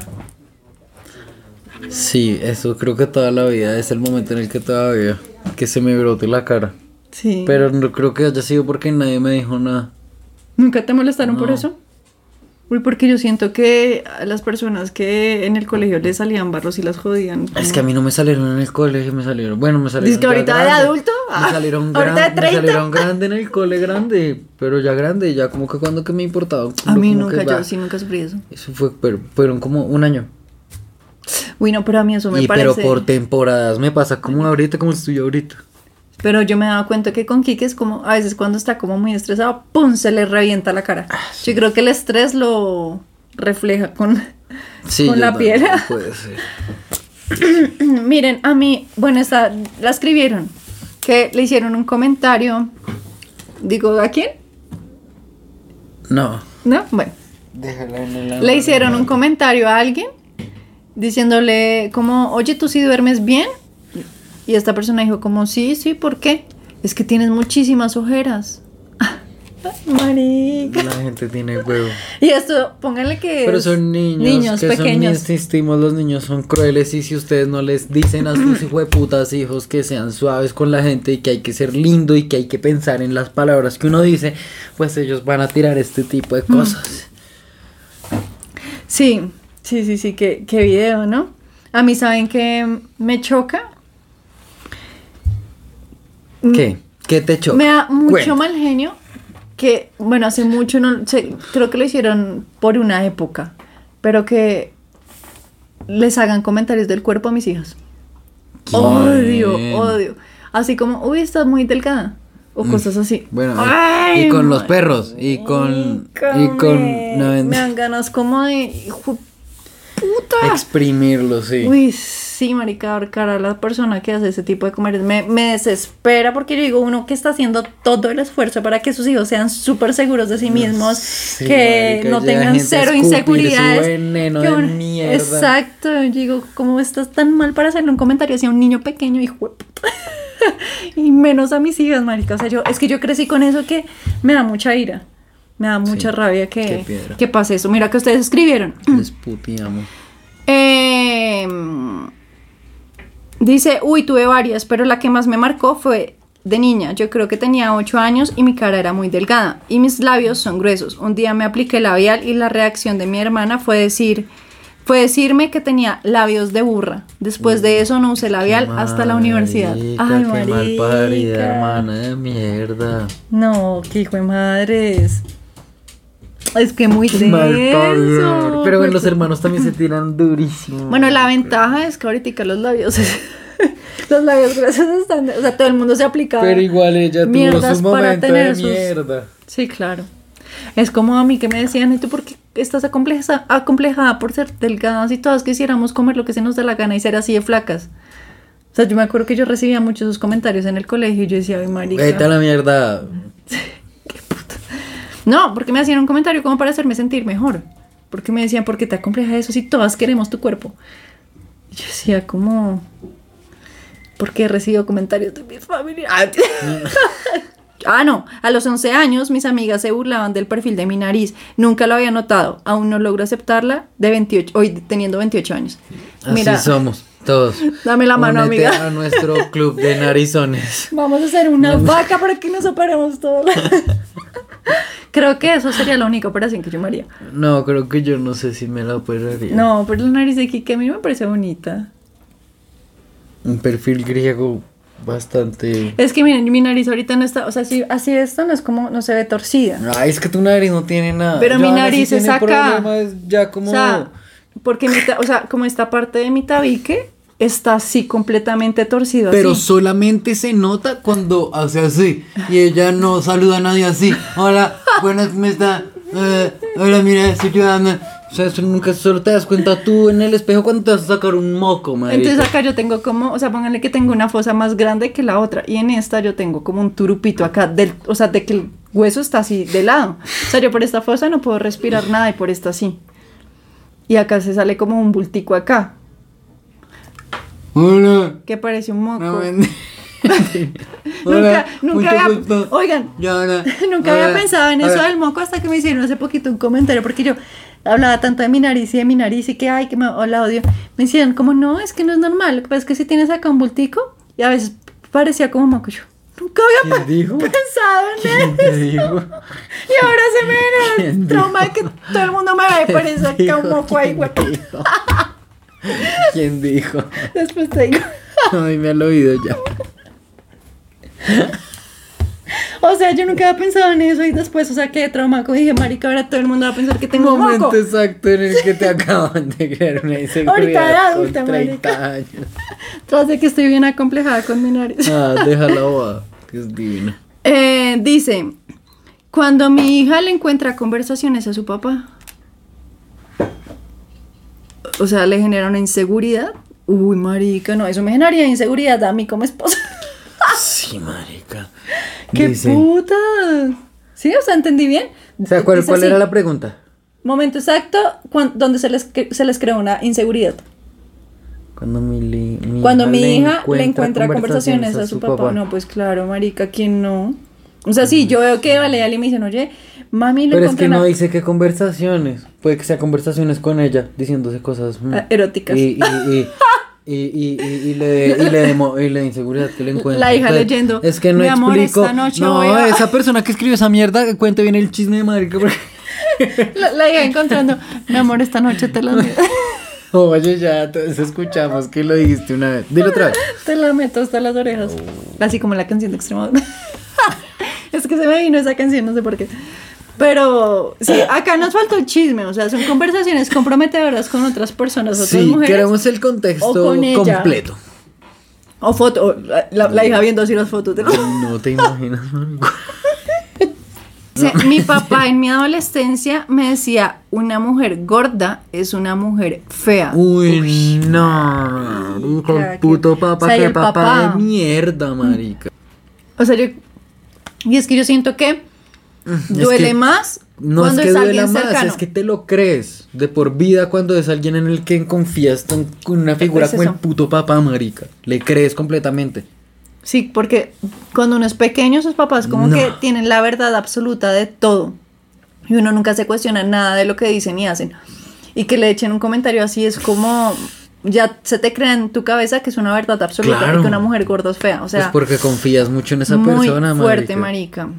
S2: Sí, eso creo que toda la vida es el momento en el que todavía que se me brote la cara.
S1: Sí.
S2: Pero no creo que haya sido porque nadie me dijo nada.
S1: ¿Nunca te molestaron por eso? Uy, porque yo siento que a las personas que en el colegio les salían barros y las jodían.
S2: Es que a mí no me salieron en el colegio, me salieron, bueno, me salieron.
S1: ¿Dices que ahorita de
S2: grande.
S1: adulto? Ah,
S2: Me salieron,
S1: ¿ahorita
S2: gran-
S1: de
S2: me
S1: 30?
S2: salieron grande en el cole, grande, pero ya grande, ya como que cuando que me importaba.
S1: A mí
S2: que
S1: nunca, yo
S2: va.
S1: sí nunca sufrí eso.
S2: Eso fue, pero fueron como un año.
S1: Uy, no, pero a mí eso me
S2: y
S1: parece.
S2: pero por temporadas me pasa como ahorita, como estoy ahorita.
S1: Pero yo me dado cuenta que con Kike es como, a veces cuando está como muy estresado, ¡pum! se le revienta la cara.
S2: Ah,
S1: Yo creo que el estrés lo refleja con,
S2: Sí,
S1: con la piel.
S2: Puede ser.
S1: Miren, a mí, bueno, esta, la escribieron, que le hicieron un comentario. Digo, ¿a quién?
S2: No.
S1: ¿No? Bueno.
S2: Déjala en el
S1: Le hicieron un comentario a alguien diciéndole como, oye, ¿tú sí duermes bien? Y esta persona dijo como, sí, sí, ¿por qué? Es que tienes muchísimas ojeras. Marica.
S2: La gente tiene huevo.
S1: Y esto, pónganle que
S2: Pero son niños,
S1: niños
S2: que
S1: pequeños.
S2: son insistimos, los niños son crueles y si ustedes no les dicen a sus hijueputas hijos que sean suaves con la gente y que hay que ser lindo y que hay que pensar en las palabras que uno dice, pues ellos van a tirar este tipo de cosas.
S1: Sí, sí, sí, sí, qué, qué video, ¿no? A mí, ¿saben que me choca?
S2: ¿Qué? ¿Qué te choca?
S1: Me da mucho
S2: Cuenta.
S1: mal genio que, bueno, hace mucho, no sé, creo que lo hicieron por una época, pero que les hagan comentarios del cuerpo a mis hijas. Odio, odio. Así como, uy, estás muy delgada. O cosas así.
S2: Mm, Bueno,
S1: Ay,
S2: y con los perros, y con... Y
S1: me-
S2: con... no,
S1: me dan ganas como de... puta.
S2: exprimirlo, sí.
S1: Uy, sí. Marica, ahorcar a la persona que hace ese tipo de comercios me, me desespera porque yo digo, uno que está haciendo todo el esfuerzo para que sus hijos sean súper seguros de sí mismos,
S2: Sí,
S1: que
S2: marica,
S1: no tengan cero inseguridades.
S2: veneno de mierda.
S1: Exacto, yo digo, ¿cómo estás tan mal para hacerle un comentario hacia un niño pequeño, hijo de puta? y menos a mis hijas, marica. O sea, yo, es que yo crecí con eso que me da mucha ira. Me da mucha
S2: Sí,
S1: rabia que, que pase eso. Mira que ustedes escribieron.
S2: Les puteamos.
S1: Eh, dice, uy, tuve varias, pero la que más me marcó fue de niña. Yo creo que tenía 8 años y mi cara era muy delgada y mis labios son gruesos. Un día me apliqué labial y la reacción de mi hermana fue decir, fue decirme que tenía labios de burra. Después de eso no usé labial hasta la universidad.
S2: Marica,
S1: Ay,
S2: qué mal parida,
S1: marica.
S2: hermana de mierda.
S1: No, qué hijo de madres. Es que muy denso.
S2: Pero bueno, los hermanos también se tiran durísimo.
S1: Bueno, la ventaja es que ahorita los labios, los labios gruesos están, o sea, todo el mundo se aplica.
S2: Pero igual ella tuvo su momento de
S1: sus-
S2: mierda.
S1: Sí, claro. Es como a mí que me decían, ¿y tú por qué estás acompleja- acomplejada por ser delgadas y todas quisiéramos comer lo que se nos da la gana y ser así de flacas? O sea, yo me acuerdo que yo recibía muchos esos comentarios en el colegio y yo decía, ay, marica.
S2: Vete a la mierda.
S1: No, porque me hacían un comentario como para hacerme sentir mejor. Porque me decían, ¿por qué te acompleja eso si todas queremos tu cuerpo? Y yo decía, como... Porque he recibido comentarios de mis familiares. ah, no. A los 11 años mis amigas se burlaban del perfil de mi nariz. Nunca lo había notado. Aún no logro aceptarla de 28, hoy teniendo 28 años.
S2: Así
S1: Mira,
S2: somos, todos.
S1: dame la mano,
S2: Únete
S1: amiga.
S2: a nuestro club de narizones.
S1: Vamos a hacer una vaca para que nos operemos todos. Creo que eso sería la única operación que yo me haría.
S2: No, creo que yo no sé si me la operaría.
S1: No, pero la nariz de Kike a mí me parece bonita.
S2: Un perfil griego bastante.
S1: Es que miren, mi nariz ahorita no está, o sea, si así esto no es como, no se ve torcida.
S2: Ay, es que tu nariz no tiene nada.
S1: Pero mi nariz es acá.
S2: problemas ya como.
S1: O sea, porque mi ta- o sea, como esta parte de mi tabique está así completamente torcido.
S2: Pero
S1: así.
S2: solamente se nota cuando hace así. Y ella no saluda a nadie así. Hola, buenas, ¿cómo está? Eh, hola, mira, estoy ayudando. O sea, eso nunca solo te das cuenta tú en el espejo cuando te vas a sacar un moco, madre.
S1: Entonces acá yo tengo como, o sea, pónganle que tengo una fosa más grande que la otra. Y en esta yo tengo como un turupito acá, del, o sea, de que el hueso está así de lado. O sea, yo por esta fosa no puedo respirar nada y por esta sí. Y acá se sale como un bultico acá,
S2: Hola.
S1: que parece un moco.
S2: No,
S1: Nunca, nunca había, oigan, nunca había pensado en eso del moco hasta que me hicieron hace poquito un comentario, porque yo hablaba tanto de mi nariz y de mi nariz y que, ay, que me la odio. Me decían, como, no, es que no es normal, lo que pasa es que si tienes acá un bultico, y a veces parecía como moco. Yo nunca había pensado en
S2: ¿Quién
S1: eso. Y ahora se me viene
S2: ¿Quién
S1: el trauma de que todo el mundo me ve y parece acá un moco ahí.
S2: ¿Quién dijo?
S1: Después te digo.
S2: Ay, me ha oído ya.
S1: O sea, yo nunca había pensado en eso y después, o sea, qué trauma. Como dije, marica, ahora todo el mundo va a pensar que tengo un
S2: momento
S1: moco.
S2: exacto en el que te acaban de crear una inseguridad
S1: Ahorita de
S2: con
S1: adulta,
S2: 30
S1: marica.
S2: años.
S1: Tras de que estoy bien acomplejada con mi nariz.
S2: Ah, déjala boda, que es divina.
S1: Eh, dice, cuando mi hija le encuentra conversaciones a su papá, o sea, le genera una inseguridad. Uy, marica, no, eso me generaría inseguridad a mí como esposa.
S2: Sí, marica.
S1: ¡Qué
S2: Dice-
S1: puta! Sí, o sea, entendí bien.
S2: O sea, ¿cuál, era la pregunta?
S1: Momento exacto cuan- donde se les, se les creó una inseguridad.
S2: Cuando mi, li- mi
S1: Cuando mi
S2: le
S1: hija le encuentra conversaciones a su papá. No, pues claro, marica, ¿quién no? O sea, sí, yo veo que Valeria y me dicen, oye, mami le
S2: Pero es que no dice qué conversaciones. Puede que sea conversaciones con ella, diciéndose cosas mm,
S1: Ah, eróticas.
S2: Y, y, y, y, y, y- y le y le y le inseguridad que le encuentra.
S1: La hija leyendo,
S2: Es que no
S1: "Mi amor,
S2: explico.
S1: esta noche
S2: no,
S1: voy a-"
S2: esa persona que escribió esa mierda, que cuente bien el chisme de. Porque...
S1: La, la hija encontrando, mi amor, esta noche te la,
S2: Oye, ya, entonces escuchamos que lo dijiste una vez. Dilo otra vez.
S1: te la meto hasta las orejas.
S2: Oh.
S1: Así como la canción de Extremadura. Es que se me vino esa canción, no sé por qué. Pero sí, acá nos faltó el chisme, o sea, son conversaciones comprometedoras con otras personas, otras
S2: Sí,
S1: mujeres.
S2: queremos el
S1: o
S2: contexto
S1: con
S2: completo.
S1: O foto, o la, hija viendo así las fotos. de los-
S2: No te imaginas.
S1: Se- Mi papá en mi adolescencia me decía, una mujer gorda es una mujer fea.
S2: Uy, no. De puto
S1: que-
S2: papá,
S1: o sea, el
S2: papá,
S1: papá.
S2: de mierda, marica.
S1: O sea, yo... Y es que yo siento que
S2: Es
S1: duele
S2: que
S1: más
S2: No
S1: cuando
S2: es que
S1: es,
S2: duela
S1: alguien
S2: más,
S1: cercano.
S2: es que te lo crees de por vida cuando es alguien en el que confías con una figura
S1: Es
S2: como el puto papá, marica. Le crees completamente.
S1: Sí, porque cuando uno es pequeño, sus papás como
S2: No.
S1: que tienen la verdad absoluta de todo. Y uno nunca se cuestiona nada de lo que dicen y hacen. Y que le echen un comentario así es como... Ya se te crea en tu cabeza que es una verdad absoluta
S2: Claro.
S1: y que una mujer gorda es fea. O sea,
S2: es porque confías mucho en esa
S1: muy
S2: persona,
S1: fuerte, marica.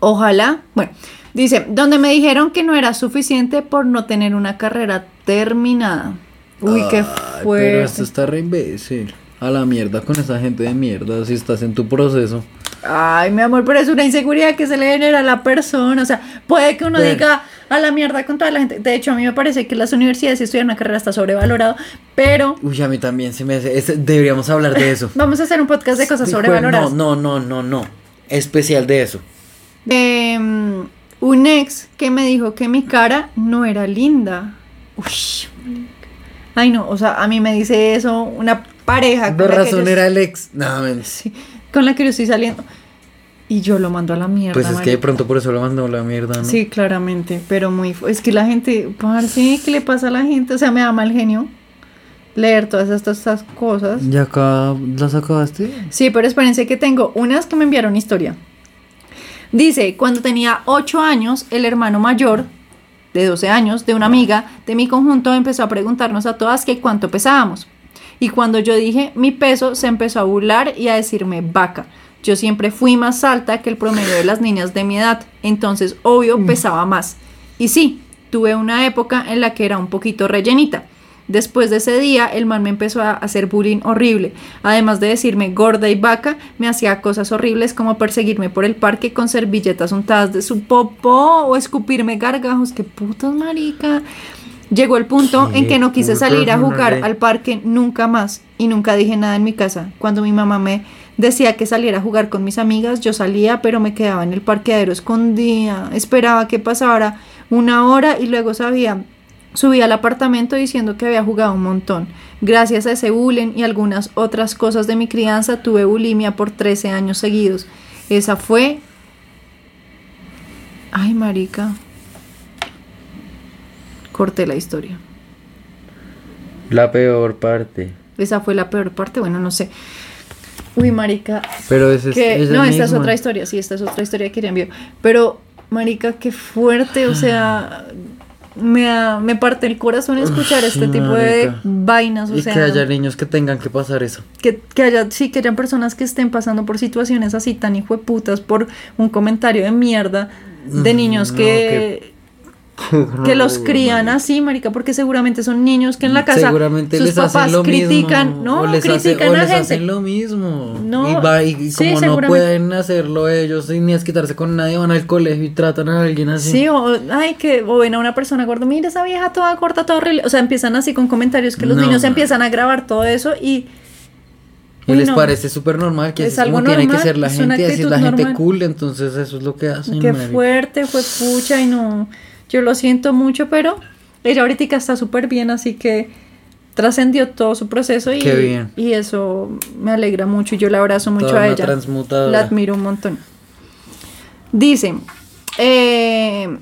S1: Ojalá. Bueno, dice, donde me dijeron que no era suficiente por no tener una carrera terminada. Uy, qué fuerte.
S2: Pero esto está re imbécil. A la mierda con esa gente de mierda si estás en tu proceso.
S1: Ay, mi amor, pero es una inseguridad que se le genera a la persona. O sea, puede que uno diga a la mierda con toda la gente. De hecho, a mí me parece que las universidades estudiar una carrera está sobrevalorado. Pero
S2: Uy, a mí también se me hace. ese- deberíamos hablar de eso.
S1: vamos a hacer un podcast de cosas
S2: de-
S1: sobrevaloradas.
S2: No, no, no, no, no. Especial de eso.
S1: De mm, un ex que me dijo que mi cara no era linda. Uy. Ay, no, o sea, a mí me dice eso una pareja con
S2: razón
S1: yo,
S2: era el ex. No,
S1: sí, con la que yo estoy saliendo. Y yo lo mando a la mierda.
S2: Pues es que de pronto por eso lo mandó a la mierda, ¿no?
S1: Sí, claramente, pero muy... Es que la gente, parce, ¿qué le pasa a la gente? O sea, me da mal genio leer todas estas, estas cosas.
S2: ¿Ya acá las acabaste?
S1: Sí, pero espérense que tengo unas que me enviaron historia. Dice, cuando tenía 8 años, el hermano mayor de 12 años de una amiga de mi conjunto empezó a preguntarnos a todas que cuánto pesábamos. Y cuando yo dije mi peso, se empezó a burlar y a decirme vaca. Yo siempre fui más alta que el promedio de las niñas de mi edad, entonces obvio pesaba más. Y sí, tuve una época en la que era un poquito rellenita. Después de ese día, el man me empezó a hacer bullying horrible. Además de decirme gorda y vaca, me hacía cosas horribles como perseguirme por el parque con servilletas untadas de su popó o escupirme gargajos. ¡Qué putas, marica! Llegó el punto en que no quise salir a jugar al parque nunca más y nunca dije nada en mi casa. Cuando mi mamá me decía que saliera a jugar con mis amigas, yo salía, pero me quedaba en el parqueadero escondida, esperaba que pasara una hora y luego sabía. Subí al apartamento diciendo que había jugado un montón. Gracias a ese bullying y algunas otras cosas de mi crianza, tuve bulimia por 13 años seguidos. Esa fue... Ay, marica. Corté la historia.
S2: La peor parte.
S1: Esa fue la peor parte, bueno, no sé. Uy, marica,
S2: Pero ese es.
S1: que
S2: ella
S1: no, esta es otra historia, sí, esta es otra historia que le envió. Pero, marica, qué fuerte, o sea, me, me parte el corazón escuchar
S2: Uf,
S1: este tipo de vainas, o
S2: Y
S1: sea,
S2: que haya niños que tengan que pasar eso.
S1: que, que haya, sí, que hayan personas que estén pasando por situaciones así tan hijueputas por un comentario de mierda de niños
S2: no,
S1: que, que los crían así, marica, porque seguramente son niños que en la casa
S2: Seguramente
S1: sus
S2: les
S1: papás
S2: hacen lo
S1: critican,
S2: mismo.
S1: no,
S2: o les, hace-
S1: critican
S2: o
S1: a
S2: les
S1: gente.
S2: hacen lo mismo.
S1: No,
S2: y, va, y, y
S1: sí,
S2: como no pueden hacerlo ellos y ni desquitarse con nadie, van al colegio y tratan a alguien así.
S1: Sí, o, ay, que, o ven a una persona gorda, mira esa vieja toda corta, toda horrible. O sea, empiezan así con comentarios que los
S2: No,
S1: niños empiezan a grabar todo eso y.
S2: Y
S1: Uy,
S2: les
S1: no.
S2: parece súper normal que
S1: Es
S2: es como
S1: algo
S2: tiene que
S1: normal,
S2: ser la
S1: es
S2: gente, así es la
S1: actitud
S2: gente
S1: normal.
S2: cool, entonces eso es lo que hacen.
S1: Qué
S2: marica.
S1: fuerte, fue pucha y no. Yo lo siento mucho, pero ella ahorita está súper bien, así que trascendió todo su proceso y,
S2: Qué bien.
S1: y eso me alegra mucho y yo la abrazo mucho
S2: Toda
S1: a ella.
S2: transmutadora.
S1: La admiro un montón. Dice, eh,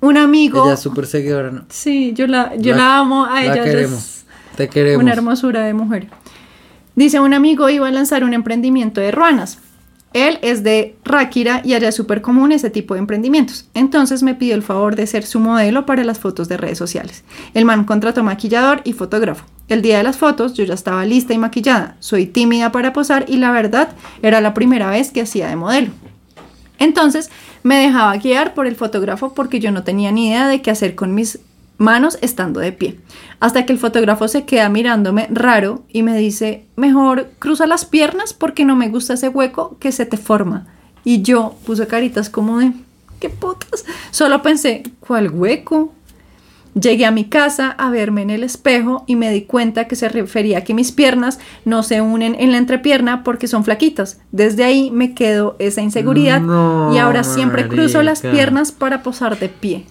S1: un amigo.
S2: Ella es súper seguidora, ¿no?
S1: Sí, yo la, yo
S2: La-
S1: la, amo a
S2: la
S1: ella. ella
S2: queremos. Te queremos.
S1: Una hermosura de mujer. Dice, un amigo iba a lanzar un emprendimiento de ruanas. Él es de Ráquira y allá es súper común ese tipo de emprendimientos. Entonces me pidió el favor de ser su modelo para las fotos de redes sociales. El man contrató maquillador y fotógrafo. El día de las fotos yo ya estaba lista y maquillada. Soy tímida para posar y la verdad era la primera vez que hacía de modelo. Entonces me dejaba guiar por el fotógrafo porque yo no tenía ni idea de qué hacer con mis manos estando de pie. Hasta que el fotógrafo se queda mirándome raro y me dice, mejor cruza las piernas porque no me gusta ese hueco que se te forma. Y yo puse caritas como de, ¿qué putas? Solo pensé, ¿cuál hueco? Llegué a mi casa a verme en el espejo y me di cuenta que se refería a que mis piernas no se unen en la entrepierna porque son flaquitas. Desde ahí me quedó esa inseguridad
S2: No,
S1: y ahora siempre cruzo las piernas para posar de pie.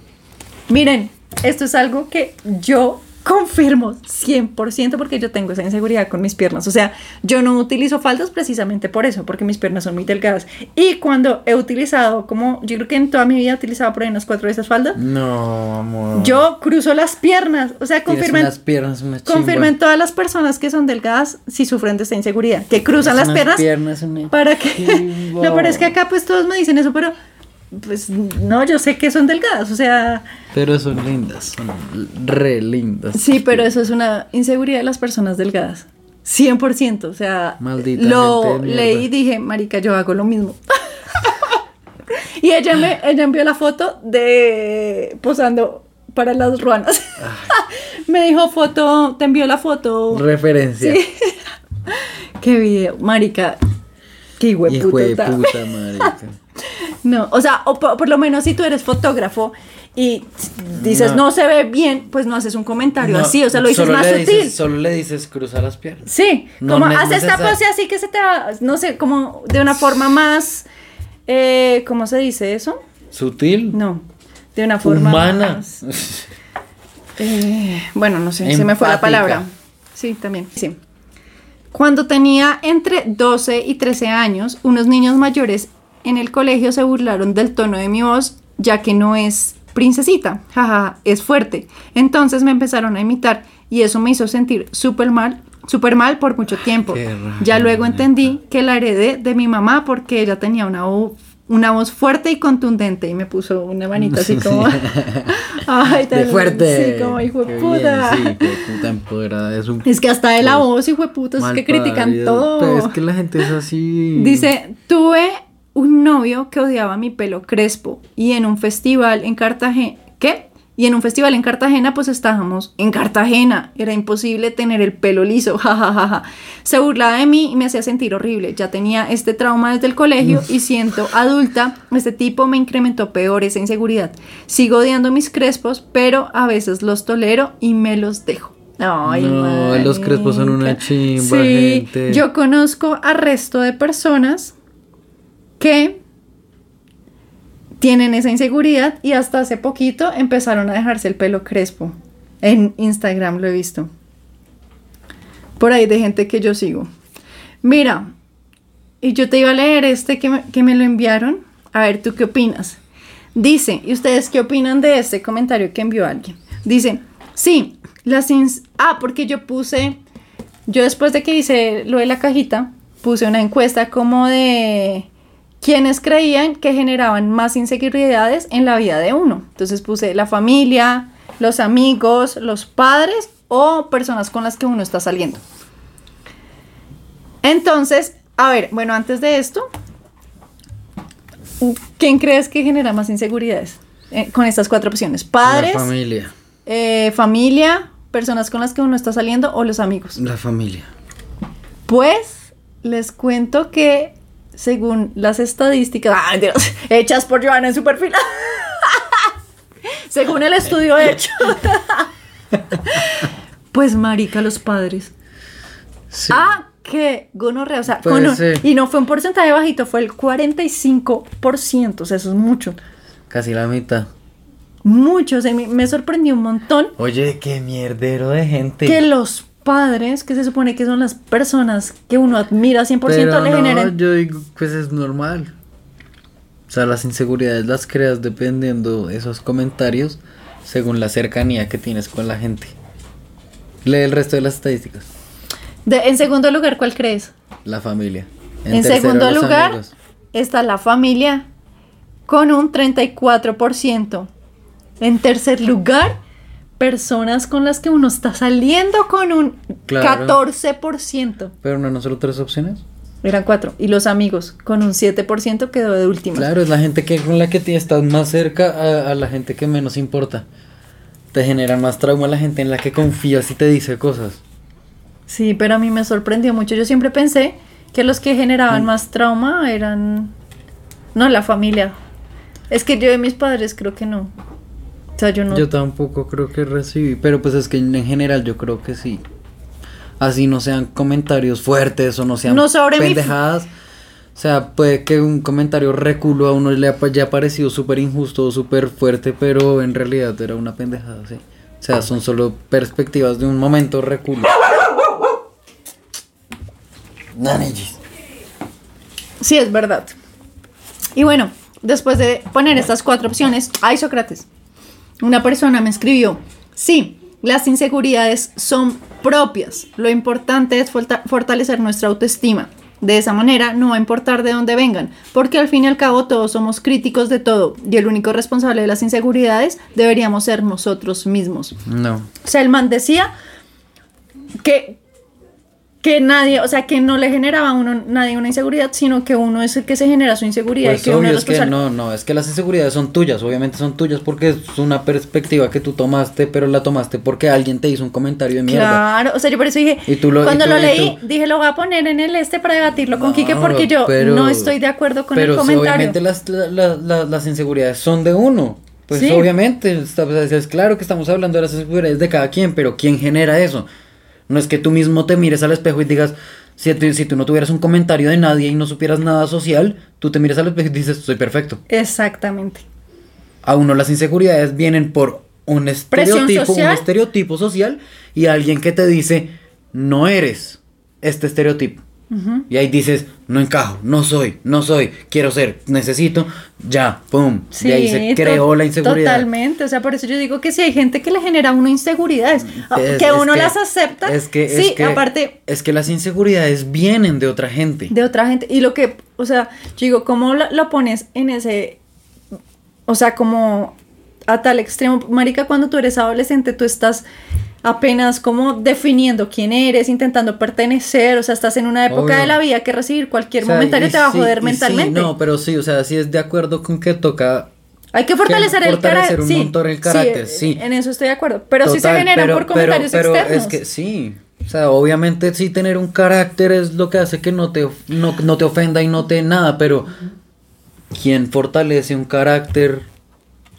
S1: Miren, esto es algo que yo confirmo 100% porque yo tengo esa inseguridad con mis piernas. O sea, yo no utilizo faldas precisamente por eso, porque mis piernas son muy delgadas. Y cuando he utilizado, como yo creo que en toda mi vida he utilizado por ahí unas cuatro veces falda,
S2: No, amor.
S1: yo cruzo las piernas. O sea, confirmen,
S2: unas piernas, una
S1: confirmen todas las personas que son delgadas si sufren de esta inseguridad, que cruzan las piernas
S2: piernas, una
S1: para que... no, pero es que acá pues todos me dicen eso, pero pues no, yo sé que son delgadas, o sea...
S2: Pero son lindas, son re lindas.
S1: Sí, pero eso es una inseguridad de las personas delgadas. 100%, o sea,
S2: Maldita
S1: lo leí y dije, marica, yo hago lo mismo. y ella me ella envió la foto de posando para las ruanas. me dijo foto, te envió la foto.
S2: Referencia.
S1: Qué video, marica. Qué
S2: Hijo de
S1: hueputa.
S2: puta, marica.
S1: No, o sea, o po- por, lo menos si tú eres fotógrafo y dices no,
S2: No.
S1: se ve bien, pues no haces un comentario
S2: No,
S1: así, o sea, lo dices más sutil.
S2: dices- solo le dices cruza las piernas.
S1: Sí,
S2: No
S1: como haz esta pose así que se te va, no sé, como de una forma más, eh, ¿cómo se dice eso?
S2: Sutil.
S1: No, de una forma
S2: Humana.
S1: más, eh, bueno, no sé, se me fue la palabra. Sí, también, sí. Cuando tenía entre 12 y 13 años, unos niños mayores en el colegio se burlaron del tono de mi voz, ya que no es princesita, jaja, es fuerte. Entonces me empezaron a imitar y eso me hizo sentir súper mal, súper mal por mucho tiempo. Ya luego entendí que la heredé de mi mamá porque ella tenía una voz, una voz fuerte y contundente y me puso una manita así como, ay,
S2: De fuerte.
S1: sí, como hijo de puta.
S2: bien, sí, qué puta empoderada. Es un
S1: Es que hasta de la voz, hijo de puta, es que critican todo.
S2: Pero es que la gente es así.
S1: Dice, tuve un novio que odiaba mi pelo crespo y en un festival en Cartagena, ¿qué? Y en un festival en Cartagena, pues estábamos en Cartagena. Era imposible tener el pelo liso, jajajaja. Se burlaba de mí y me hacía sentir horrible. Ya tenía este trauma desde el colegio y siento adulta, este tipo me incrementó peor esa inseguridad. Sigo odiando mis crespos, pero a veces los tolero y me los dejo. Ay,
S2: No, los crespos son una
S1: marica.
S2: chimba,
S1: Sí,
S2: gente.
S1: yo conozco a resto de personas que tienen esa inseguridad y hasta hace poquito empezaron a dejarse el pelo crespo. En Instagram lo he visto. Por ahí de gente que yo sigo. Mira, y yo te iba a leer este que me, que me lo enviaron. A ver, ¿tú qué opinas? Dice, ¿y ustedes qué opinan de este comentario que envió alguien? Dice, sí, las... ah, porque yo puse, yo después de que hice lo de la cajita, puse una encuesta como de quienes creían que generaban más inseguridades en la vida de uno. Entonces puse la familia, los amigos, los padres o personas con las que uno está saliendo. Entonces, a ver, bueno, antes de esto, ¿quién crees que genera más inseguridades eh, con estas cuatro opciones? Padres,
S2: La familia.
S1: eh, familia, personas con las que uno está saliendo o los amigos.
S2: La familia.
S1: Pues les cuento que según las estadísticas ¡ay, Dios! hechas por Joana en su perfil, según el estudio hecho, pues marica los padres.
S2: Sí.
S1: Ah, que gonorrea, o sea,
S2: Pues
S1: con un-
S2: sí.
S1: y no fue un porcentaje bajito, fue el 45%, o sea, eso es mucho.
S2: Casi la mitad.
S1: Mucho, o sea, me, me sorprendió un montón
S2: Oye, qué mierdero de gente.
S1: que los padres, que se supone que son las personas que uno admira 100%,
S2: Pero
S1: le
S2: no,
S1: generen
S2: yo digo, pues es normal. O sea, las inseguridades las creas dependiendo de esos comentarios según la cercanía que tienes con la gente. Lee el resto de las estadísticas.
S1: De- en segundo lugar, ¿cuál crees?
S2: La familia.
S1: En,
S2: tercero,
S1: segundo lugar
S2: amigos.
S1: está la familia con un 34%. En tercer lugar, personas con las que uno está saliendo con un
S2: Claro.
S1: 14%.
S2: Pero no, no solo tres opciones.
S1: Eran cuatro. Y los amigos con un 7% quedó de última.
S2: Claro, es la gente que con la que te estás más cerca a, a la gente que menos importa. Te genera más trauma la gente en la que confías y te dice cosas.
S1: Sí, pero a mí me sorprendió mucho. Yo siempre pensé que los que generaban
S2: Mm.
S1: más trauma eran... No, la familia. Es que yo de mis padres creo que no. O sea, yo no...
S2: Yo tampoco creo que recibí, pero pues es que en general yo creo que sí. Así no sean comentarios fuertes o no sean
S1: No sobre mi-
S2: pendejadas. O sea, puede que un comentario reculo a uno le haya parecido súper injusto o súper fuerte, pero en realidad era una pendejada, sí. O sea, son solo perspectivas de un momento reculo.
S1: Sí, es verdad. Y bueno, después de poner estas cuatro opciones, ay Sócrates, una persona me escribió, sí, las inseguridades son propias, lo importante es forta- fortalecer nuestra autoestima. De esa manera no va a importar de dónde vengan, porque al fin y al cabo todos somos críticos de todo y el único responsable de las inseguridades deberíamos ser nosotros mismos.
S2: No.
S1: O sea, el man decía que, que nadie, o sea, que no le generaba a uno nadie una inseguridad, sino que uno es el que se genera su inseguridad
S2: Pues
S1: y que uno
S2: obvio,
S1: es
S2: es que no, no, es que las inseguridades son tuyas, obviamente son tuyas porque es una perspectiva que tú tomaste, pero la tomaste porque alguien te hizo un comentario de mierda.
S1: Claro, o sea, yo por eso dije,
S2: Y tú lo- y
S1: cuando
S2: tú-
S1: lo leí,
S2: tú-
S1: dije, lo voy a poner en el este para debatirlo con
S2: No,
S1: Quique porque yo
S2: pero-
S1: no estoy de acuerdo con
S2: pero
S1: el comentario.
S2: obviamente las, la- la- la- las inseguridades son de uno. Pues
S1: Sí.
S2: obviamente, está- pues, es claro que estamos hablando de las inseguridades de cada quien, pero ¿quién genera eso? No es que tú mismo te mires al espejo y digas, si tú, si tú no tuvieras un comentario de nadie y no supieras nada social, tú te miras al espejo y dices, soy perfecto.
S1: Exactamente.
S2: A uno las inseguridades vienen por un estereotipo, un estereotipo social y alguien que te dice, no eres este estereotipo. Y ahí dices, no encajo, no soy, no soy, quiero ser, necesito, ya, pum.
S1: Sí,
S2: y ahí se creó la inseguridad.
S1: Totalmente, o sea, por eso yo digo que si hay gente que le genera a uno inseguridades, ah,
S2: Es-
S1: que
S2: es
S1: uno
S2: que-
S1: las acepta,
S2: Es que,
S1: sí,
S2: es que,
S1: aparte
S2: Es que las inseguridades vienen de otra gente.
S1: de otra gente. Y lo que, o sea, yo digo, ¿cómo lo, lo pones en ese, o sea, como a tal extremo? Marica, cuando tú eres adolescente, tú estás apenas como definiendo quién eres, intentando pertenecer, o sea, estás en una época
S2: Obvio.
S1: de la vida que recibir cualquier
S2: O sea,
S1: comentario te va a
S2: sí,
S1: joder
S2: y sí,
S1: mentalmente.
S2: no, pero sí, o sea, sí es de acuerdo con que toca
S1: Hay que fortalecer el
S2: fortalecer un
S1: sí,
S2: montón el carácter, sí.
S1: En eso estoy de acuerdo. Pero sí se
S2: Total,
S1: generan
S2: pero-
S1: por comentarios
S2: pero, pero
S1: externos.
S2: es que sí. O sea, obviamente sí tener un carácter es lo que hace que no te, no, no te ofenda y no te nada, pero ¿quién fortalece un carácter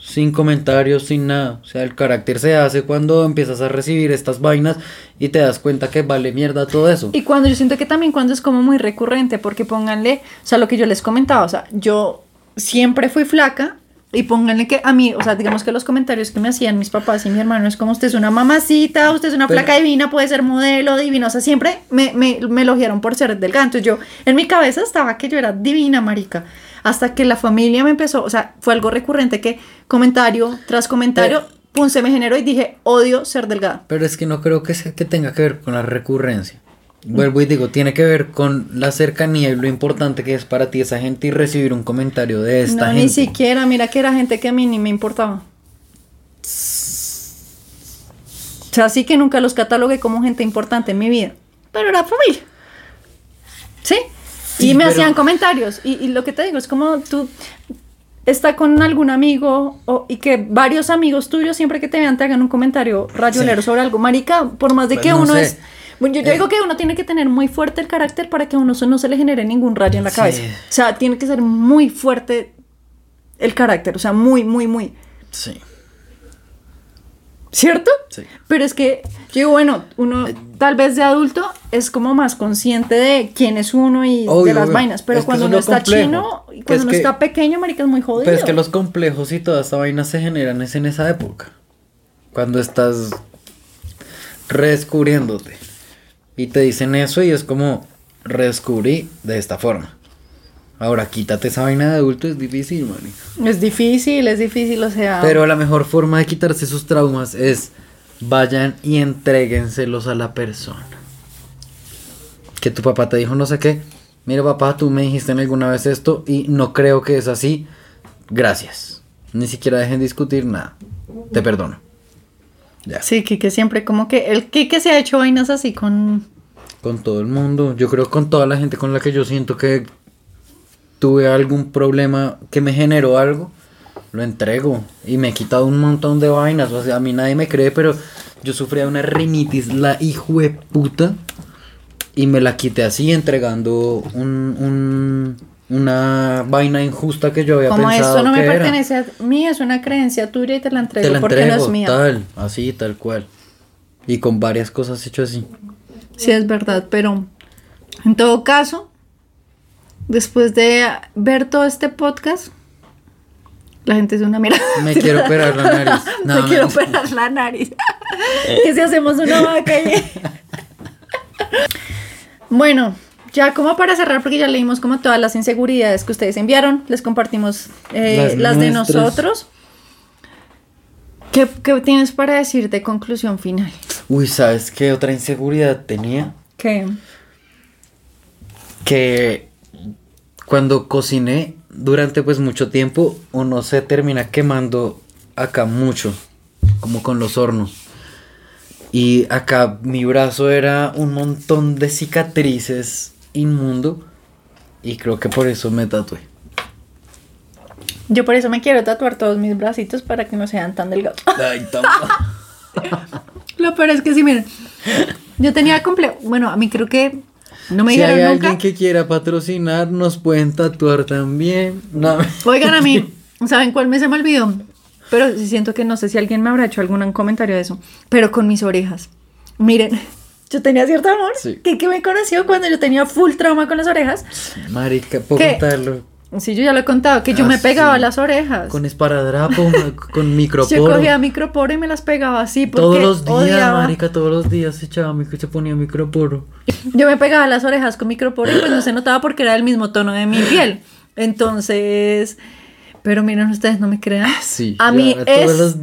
S2: sin comentarios, sin nada? O sea, el carácter se hace cuando empiezas a recibir estas vainas y te das cuenta que vale mierda todo eso.
S1: Y cuando yo siento que también cuando es como muy recurrente, porque pónganle, o sea, lo que yo les comentaba, o sea, yo siempre fui flaca y pónganle que a mí, o sea, digamos que los comentarios que me hacían mis papás y mi hermano es como usted es una mamacita, usted es una
S2: Pero-
S1: flaca divina, puede ser modelo divina, o sea, siempre me, me, me elogiaron por ser delgada. Entonces yo, en mi cabeza estaba que yo era divina, marica. Hasta que la familia me empezó, o sea, fue algo recurrente que comentario tras comentario, pum, se me generó y dije, odio ser delgada.
S2: Pero es que no creo que, sea, que tenga que ver con la recurrencia. Vuelvo y digo, tiene que ver con la cercanía y lo importante que es para ti esa gente y recibir un comentario de esta
S1: no,
S2: gente.
S1: ni siquiera, mira que era gente que a mí ni me importaba. O sea, sí que nunca los catalogué como gente importante en mi vida. Pero era familia. ¿Sí?
S2: Sí,
S1: y me
S2: pero-
S1: hacían comentarios. Y, y lo que te digo es como tú está con algún amigo o- y que varios amigos tuyos siempre que te vean te hagan un comentario rayolero
S2: Sí.
S1: sobre algo. Marica, por más de
S2: Pues
S1: que
S2: no
S1: uno
S2: sé.
S1: es... Bueno, yo, yo
S2: Eh.
S1: digo que uno tiene que tener muy fuerte el carácter para que a uno no se le genere ningún rayo en la
S2: Sí.
S1: cabeza. O sea, tiene que ser muy fuerte el carácter, o sea, muy, muy, muy.
S2: Sí.
S1: ¿Cierto?
S2: Sí.
S1: Pero es que, yo digo, bueno, uno tal vez de adulto es como más consciente de quién es uno y de las
S2: obvio.
S1: vainas, pero
S2: Es
S1: cuando uno está
S2: complejo.
S1: chino y cuando
S2: es
S1: uno
S2: que-
S1: está pequeño, marica, es muy jodido.
S2: Pero es que los complejos y toda esta vaina se generan es en esa época. Cuando estás redescubriéndote. Y te dicen eso y es como redescubrí de esta forma. Ahora quítate esa vaina de adulto, es difícil, man.
S1: Es difícil, es difícil, o sea...
S2: Pero la mejor forma de quitarse sus traumas es vayan y entréguenselos a la persona. Que tu papá te dijo no sé qué. Mira papá, tú me dijiste en alguna vez esto y no creo que es así. Gracias. Ni siquiera dejen discutir nada. Te perdono. Ya.
S1: Sí, Kike siempre como que... El se ha hecho vainas así con...
S2: Con todo el mundo. Yo creo con toda la gente con la que yo siento que tuve algún problema que me generó algo. Lo entrego. Y me he quitado un montón de vainas. O sea, a mí nadie me cree, pero yo sufría una rinitis, la hijo de puta. Y me la quité así, entregando un, un, una vaina injusta que yo había
S1: Como
S2: pensado
S1: esto no me
S2: que era.
S1: pertenece a mí, es una creencia tuya y te la entrego
S2: Te la
S1: porque
S2: entrego,
S1: no es mía.
S2: tal, así, tal cual. Y con varias cosas hecho así.
S1: Sí, es verdad, pero en todo caso, después de ver todo este podcast, la gente es una mira.
S2: Me quiero operar la nariz.
S1: Me quiero operar la nariz. que si hacemos una vaca y... bueno, ya como para cerrar, porque ya leímos como todas las inseguridades que ustedes enviaron, les compartimos eh,
S2: Las
S1: las, de nosotros. ¿Qué, qué tienes para decir de conclusión final?
S2: Uy, ¿sabes qué otra inseguridad tenía?
S1: Que
S2: Que cuando cociné durante pues mucho tiempo, uno se termina quemando acá mucho, como con los hornos. Y acá mi brazo era un montón de cicatrices inmundo. Y creo que por eso me tatué.
S1: yo por eso me quiero tatuar todos mis bracitos para que no sean tan delgados.
S2: Ay.
S1: Lo peor es que sí, miren. Yo tenía complejo. Bueno, a mí creo que no me
S2: si
S1: dijeron
S2: hay
S1: nunca.
S2: alguien que quiera patrocinar, nos pueden tatuar también. No,
S1: Oigan a mí, ¿saben cuál me se me olvidó? Pero siento que no sé si alguien me habrá hecho algún comentario de eso. Pero con mis orejas. Miren, yo tenía cierto amor.
S2: Sí.
S1: Que, que me conoció cuando yo tenía full trauma con las orejas.
S2: Marica, puedo contarlo.
S1: Sí, yo ya lo he contado, que yo
S2: Ah,
S1: me pegaba
S2: sí.
S1: las orejas.
S2: Con esparadrapo, con
S1: yo
S2: microporo.
S1: cogía microporo y me las pegaba así porque
S2: Todos los días,
S1: odiaba.
S2: marica, todos los días se echaba, se ponía microporo.
S1: Yo me pegaba las orejas con microporo y pues no se notaba porque era el mismo tono de mi piel. Entonces, pero miren, ustedes no me crean.
S2: sí,
S1: A mí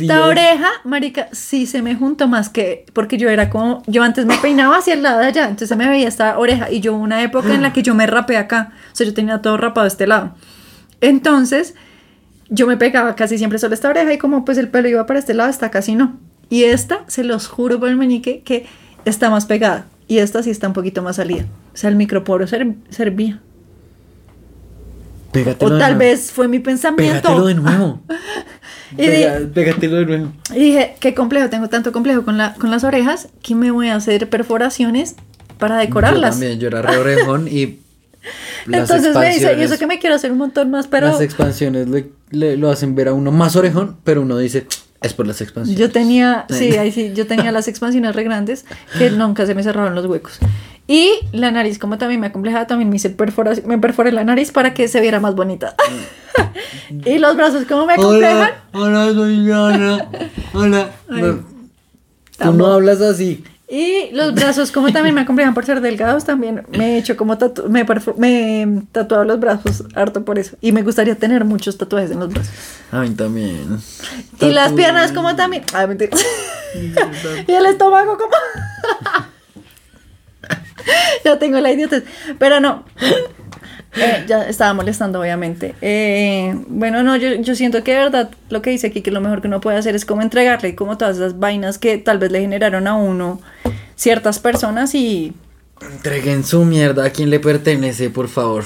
S1: esta oreja, marica, sí se me juntó más que porque yo era como yo antes me peinaba hacia el lado de allá, entonces se me veía esta oreja y yo una época en la que yo me rapé acá, o sea, yo tenía todo rapado de este lado. Entonces, yo me pegaba casi siempre solo esta oreja y como pues el pelo iba para este lado, esta casi no. Y esta, se los juro por el meñique, que está más pegada. Y esta sí está un poquito más salida. O sea, el microporo ser- servía.
S2: Pégatelo
S1: O
S2: de
S1: tal
S2: nuevo.
S1: vez fue mi pensamiento.
S2: Pégatelo de nuevo.
S1: Y
S2: Pega-
S1: di-
S2: pégatelo de nuevo.
S1: Y dije, qué complejo, tengo tanto complejo con, la, con las orejas que me voy a hacer perforaciones para
S2: Yo
S1: decorarlas.
S2: también, yo era re orejón y. las
S1: Entonces me dice, y eso que me quiero hacer un montón más, pero
S2: Las expansiones le, le- lo hacen ver a uno más orejón, pero uno dice, es por las expansiones.
S1: yo tenía, sí, ahí sí, yo tenía las expansiones re grandes que nunca se me cerraron los huecos. Y la nariz, como también me acomplejaba, también me hice perforación, me perforé la nariz para que se viera más bonita. y los brazos, como me acomplejan,
S2: Hola, hola, soy Ana. Hola.
S1: Ay,
S2: Tú no hablas así.
S1: Y los brazos, como también me acomplejan por ser delgados, también me he hecho como tatu me, me tatuado los brazos harto por eso. Y me gustaría tener muchos tatuajes en los brazos.
S2: A mí también.
S1: Y las piernas como también. Ay, mentira. y el estómago como. ya tengo la idiotez. Pero no. Eh, ya estaba molestando, obviamente. Eh, bueno, no, yo, yo siento que de verdad lo que dice aquí, que lo mejor que uno puede hacer es como entregarle como todas esas vainas que tal vez le generaron a uno ciertas personas y
S2: Entreguen su mierda a quien le pertenece, por favor.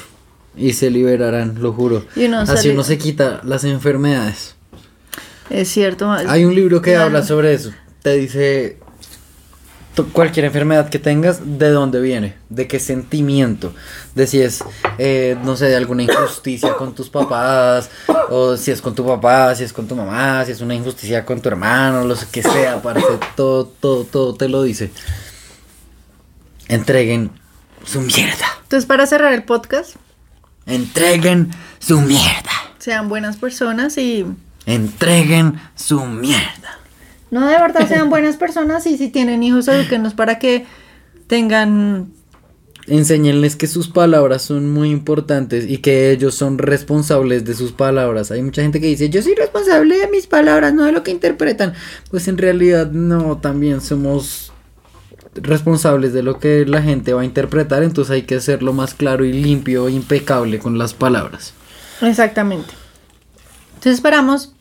S2: Y se liberarán, lo juro.
S1: Uno
S2: Así
S1: sale-
S2: uno se quita las enfermedades.
S1: es cierto.
S2: Hay un libro que
S1: Claro.
S2: habla sobre eso. Te dice cualquier enfermedad que tengas, de dónde viene, de qué sentimiento, de si es, eh, no sé, de alguna injusticia con tus papás, o si es con tu papá, si es con tu mamá, si es una injusticia con tu hermano, lo que sea, parece, todo, todo, todo te lo dice. Entreguen su mierda.
S1: Entonces, para cerrar el podcast,
S2: Entreguen su mierda.
S1: sean buenas personas y
S2: Entreguen su mierda.
S1: No, de verdad sean buenas personas y si tienen hijos, eduquenlos para que tengan...
S2: Enséñenles que sus palabras son muy importantes y que ellos son responsables de sus palabras. Hay mucha gente que dice, yo soy responsable de mis palabras, no de lo que interpretan. Pues en realidad no, también somos responsables de lo que la gente va a interpretar, entonces hay que hacerlo más claro y limpio e impecable con las palabras.
S1: Exactamente. Entonces esperamos...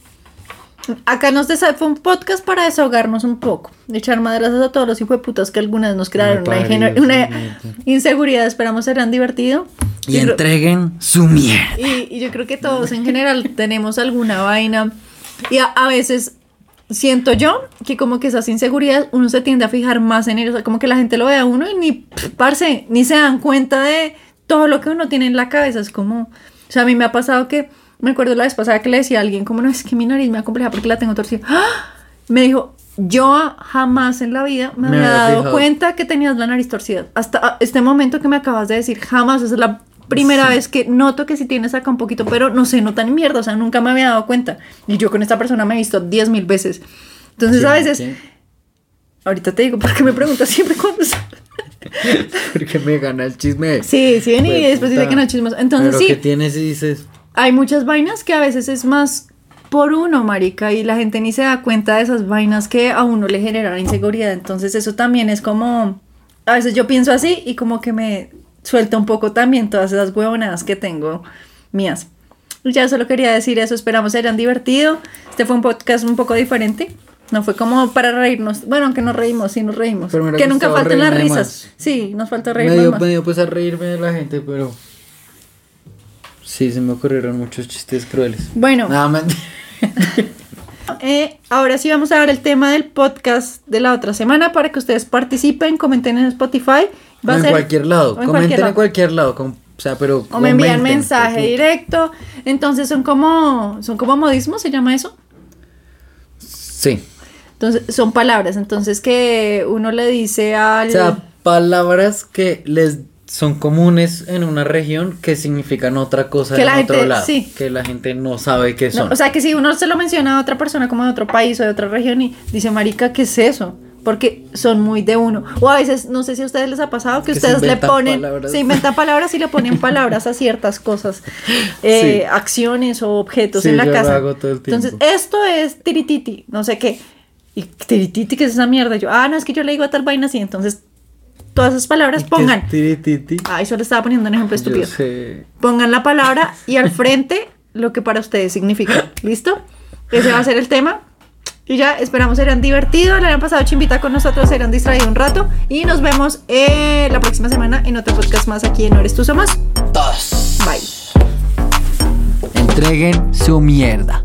S1: Acá nos fue un podcast para desahogarnos un poco, echar madrazos a todos los hijueputas que algunas nos crearon una, una inseguridad, esperamos serán divertido.
S2: Y
S1: Yo
S2: entreguen su mierda.
S1: Y, y yo creo que todos en general tenemos alguna vaina. Y a, a veces siento yo que como que esas inseguridades uno se tiende a fijar más en ellos. o sea, como que la gente lo ve a uno y ni, parce, ni se dan cuenta de todo lo que uno tiene en la cabeza es como, o sea, a mí me ha pasado que, me acuerdo la vez pasada que le decía a alguien, como no, es que mi nariz me acompleja porque la tengo torcida. ¡Ah! Me dijo, yo jamás en la vida me,
S2: Me
S1: había dado
S2: fijado.
S1: cuenta que tenías la nariz torcida. Hasta este momento que me acabas de decir, jamás, esa es la primera vez que noto que sí tienes acá un poquito, pero no se nota ni mierda, o sea, nunca me había dado cuenta. Y yo con esta persona me he visto 10 mil veces. Entonces a
S2: ¿Quién?
S1: veces, ahorita te digo, porque me preguntas siempre cuándo es?
S2: Porque me gana el chisme.
S1: Sí, sí, ven y después dice que no chismos. Entonces
S2: Pero
S1: sí,
S2: ¿qué tienes y dices?
S1: Hay muchas vainas que a veces es más por uno, marica, y la gente ni se da cuenta de esas vainas que a uno le generan inseguridad. Entonces eso también es como, a veces yo pienso así y como que me suelta un poco también todas esas huevonadas que tengo mías. Ya solo quería decir eso, esperamos hayan divertido. Este fue un podcast un poco diferente. No fue como para reírnos. Bueno, aunque nos reímos, sí nos reímos. Que nunca falten las risas.
S2: más.
S1: Sí, nos faltó
S2: Me
S1: reírnos
S2: dio,
S1: más.
S2: me dio pues a reírme de la gente, pero. Sí, se me ocurrieron muchos chistes crueles.
S1: Bueno,
S2: Nada más.
S1: Eh, ahora sí vamos a dar el tema del podcast de la otra semana para que ustedes participen, comenten en Spotify. Va
S2: O
S1: a
S2: en
S1: ser-
S2: cualquier lado. Comenten
S1: cualquier
S2: en cualquier lado. o sea, pero.
S1: O me envían mensaje
S2: puta.
S1: directo. Entonces son como, son como modismos, se llama eso.
S2: Sí.
S1: Entonces son palabras. Entonces que uno le dice al...
S2: O sea, palabras que les son comunes en una región que significan otra cosa
S1: Que
S2: en
S1: la
S2: otro
S1: gente-
S2: lado.
S1: sí.
S2: Que la gente no sabe qué
S1: No,
S2: son.
S1: o sea que si uno se lo menciona a otra persona como de otro país o de otra región y dice, marica, ¿qué es eso? Porque son muy de uno. O a veces, no sé si a ustedes les ha pasado que,
S2: Que
S1: ustedes le ponen,
S2: palabras.
S1: se inventan palabras y le ponen palabras a ciertas cosas, eh,
S2: Sí.
S1: acciones o objetos
S2: Sí,
S1: en la
S2: yo lo
S1: casa.
S2: hago todo el tiempo.
S1: Entonces, esto es tirititi, no sé qué. Y tirititi, ¿qué es esa mierda? Yo, ah, no, es que yo le digo a tal vaina así. Entonces, todas esas palabras
S2: ¿Y qué
S1: pongan. Ay, solo estaba poniendo un ejemplo
S2: Yo
S1: estúpido.
S2: sé.
S1: Pongan la palabra y al frente lo que para ustedes significa. ¿Listo? Ese va a ser el tema. Y ya esperamos serán divertidos, le hayan pasado chimbita con nosotros, serán distraído un rato. Y nos vemos eh, la próxima semana en otro podcast más aquí en No Eres Tú Somos.
S2: Todos.
S1: Bye.
S2: Entreguen su mierda.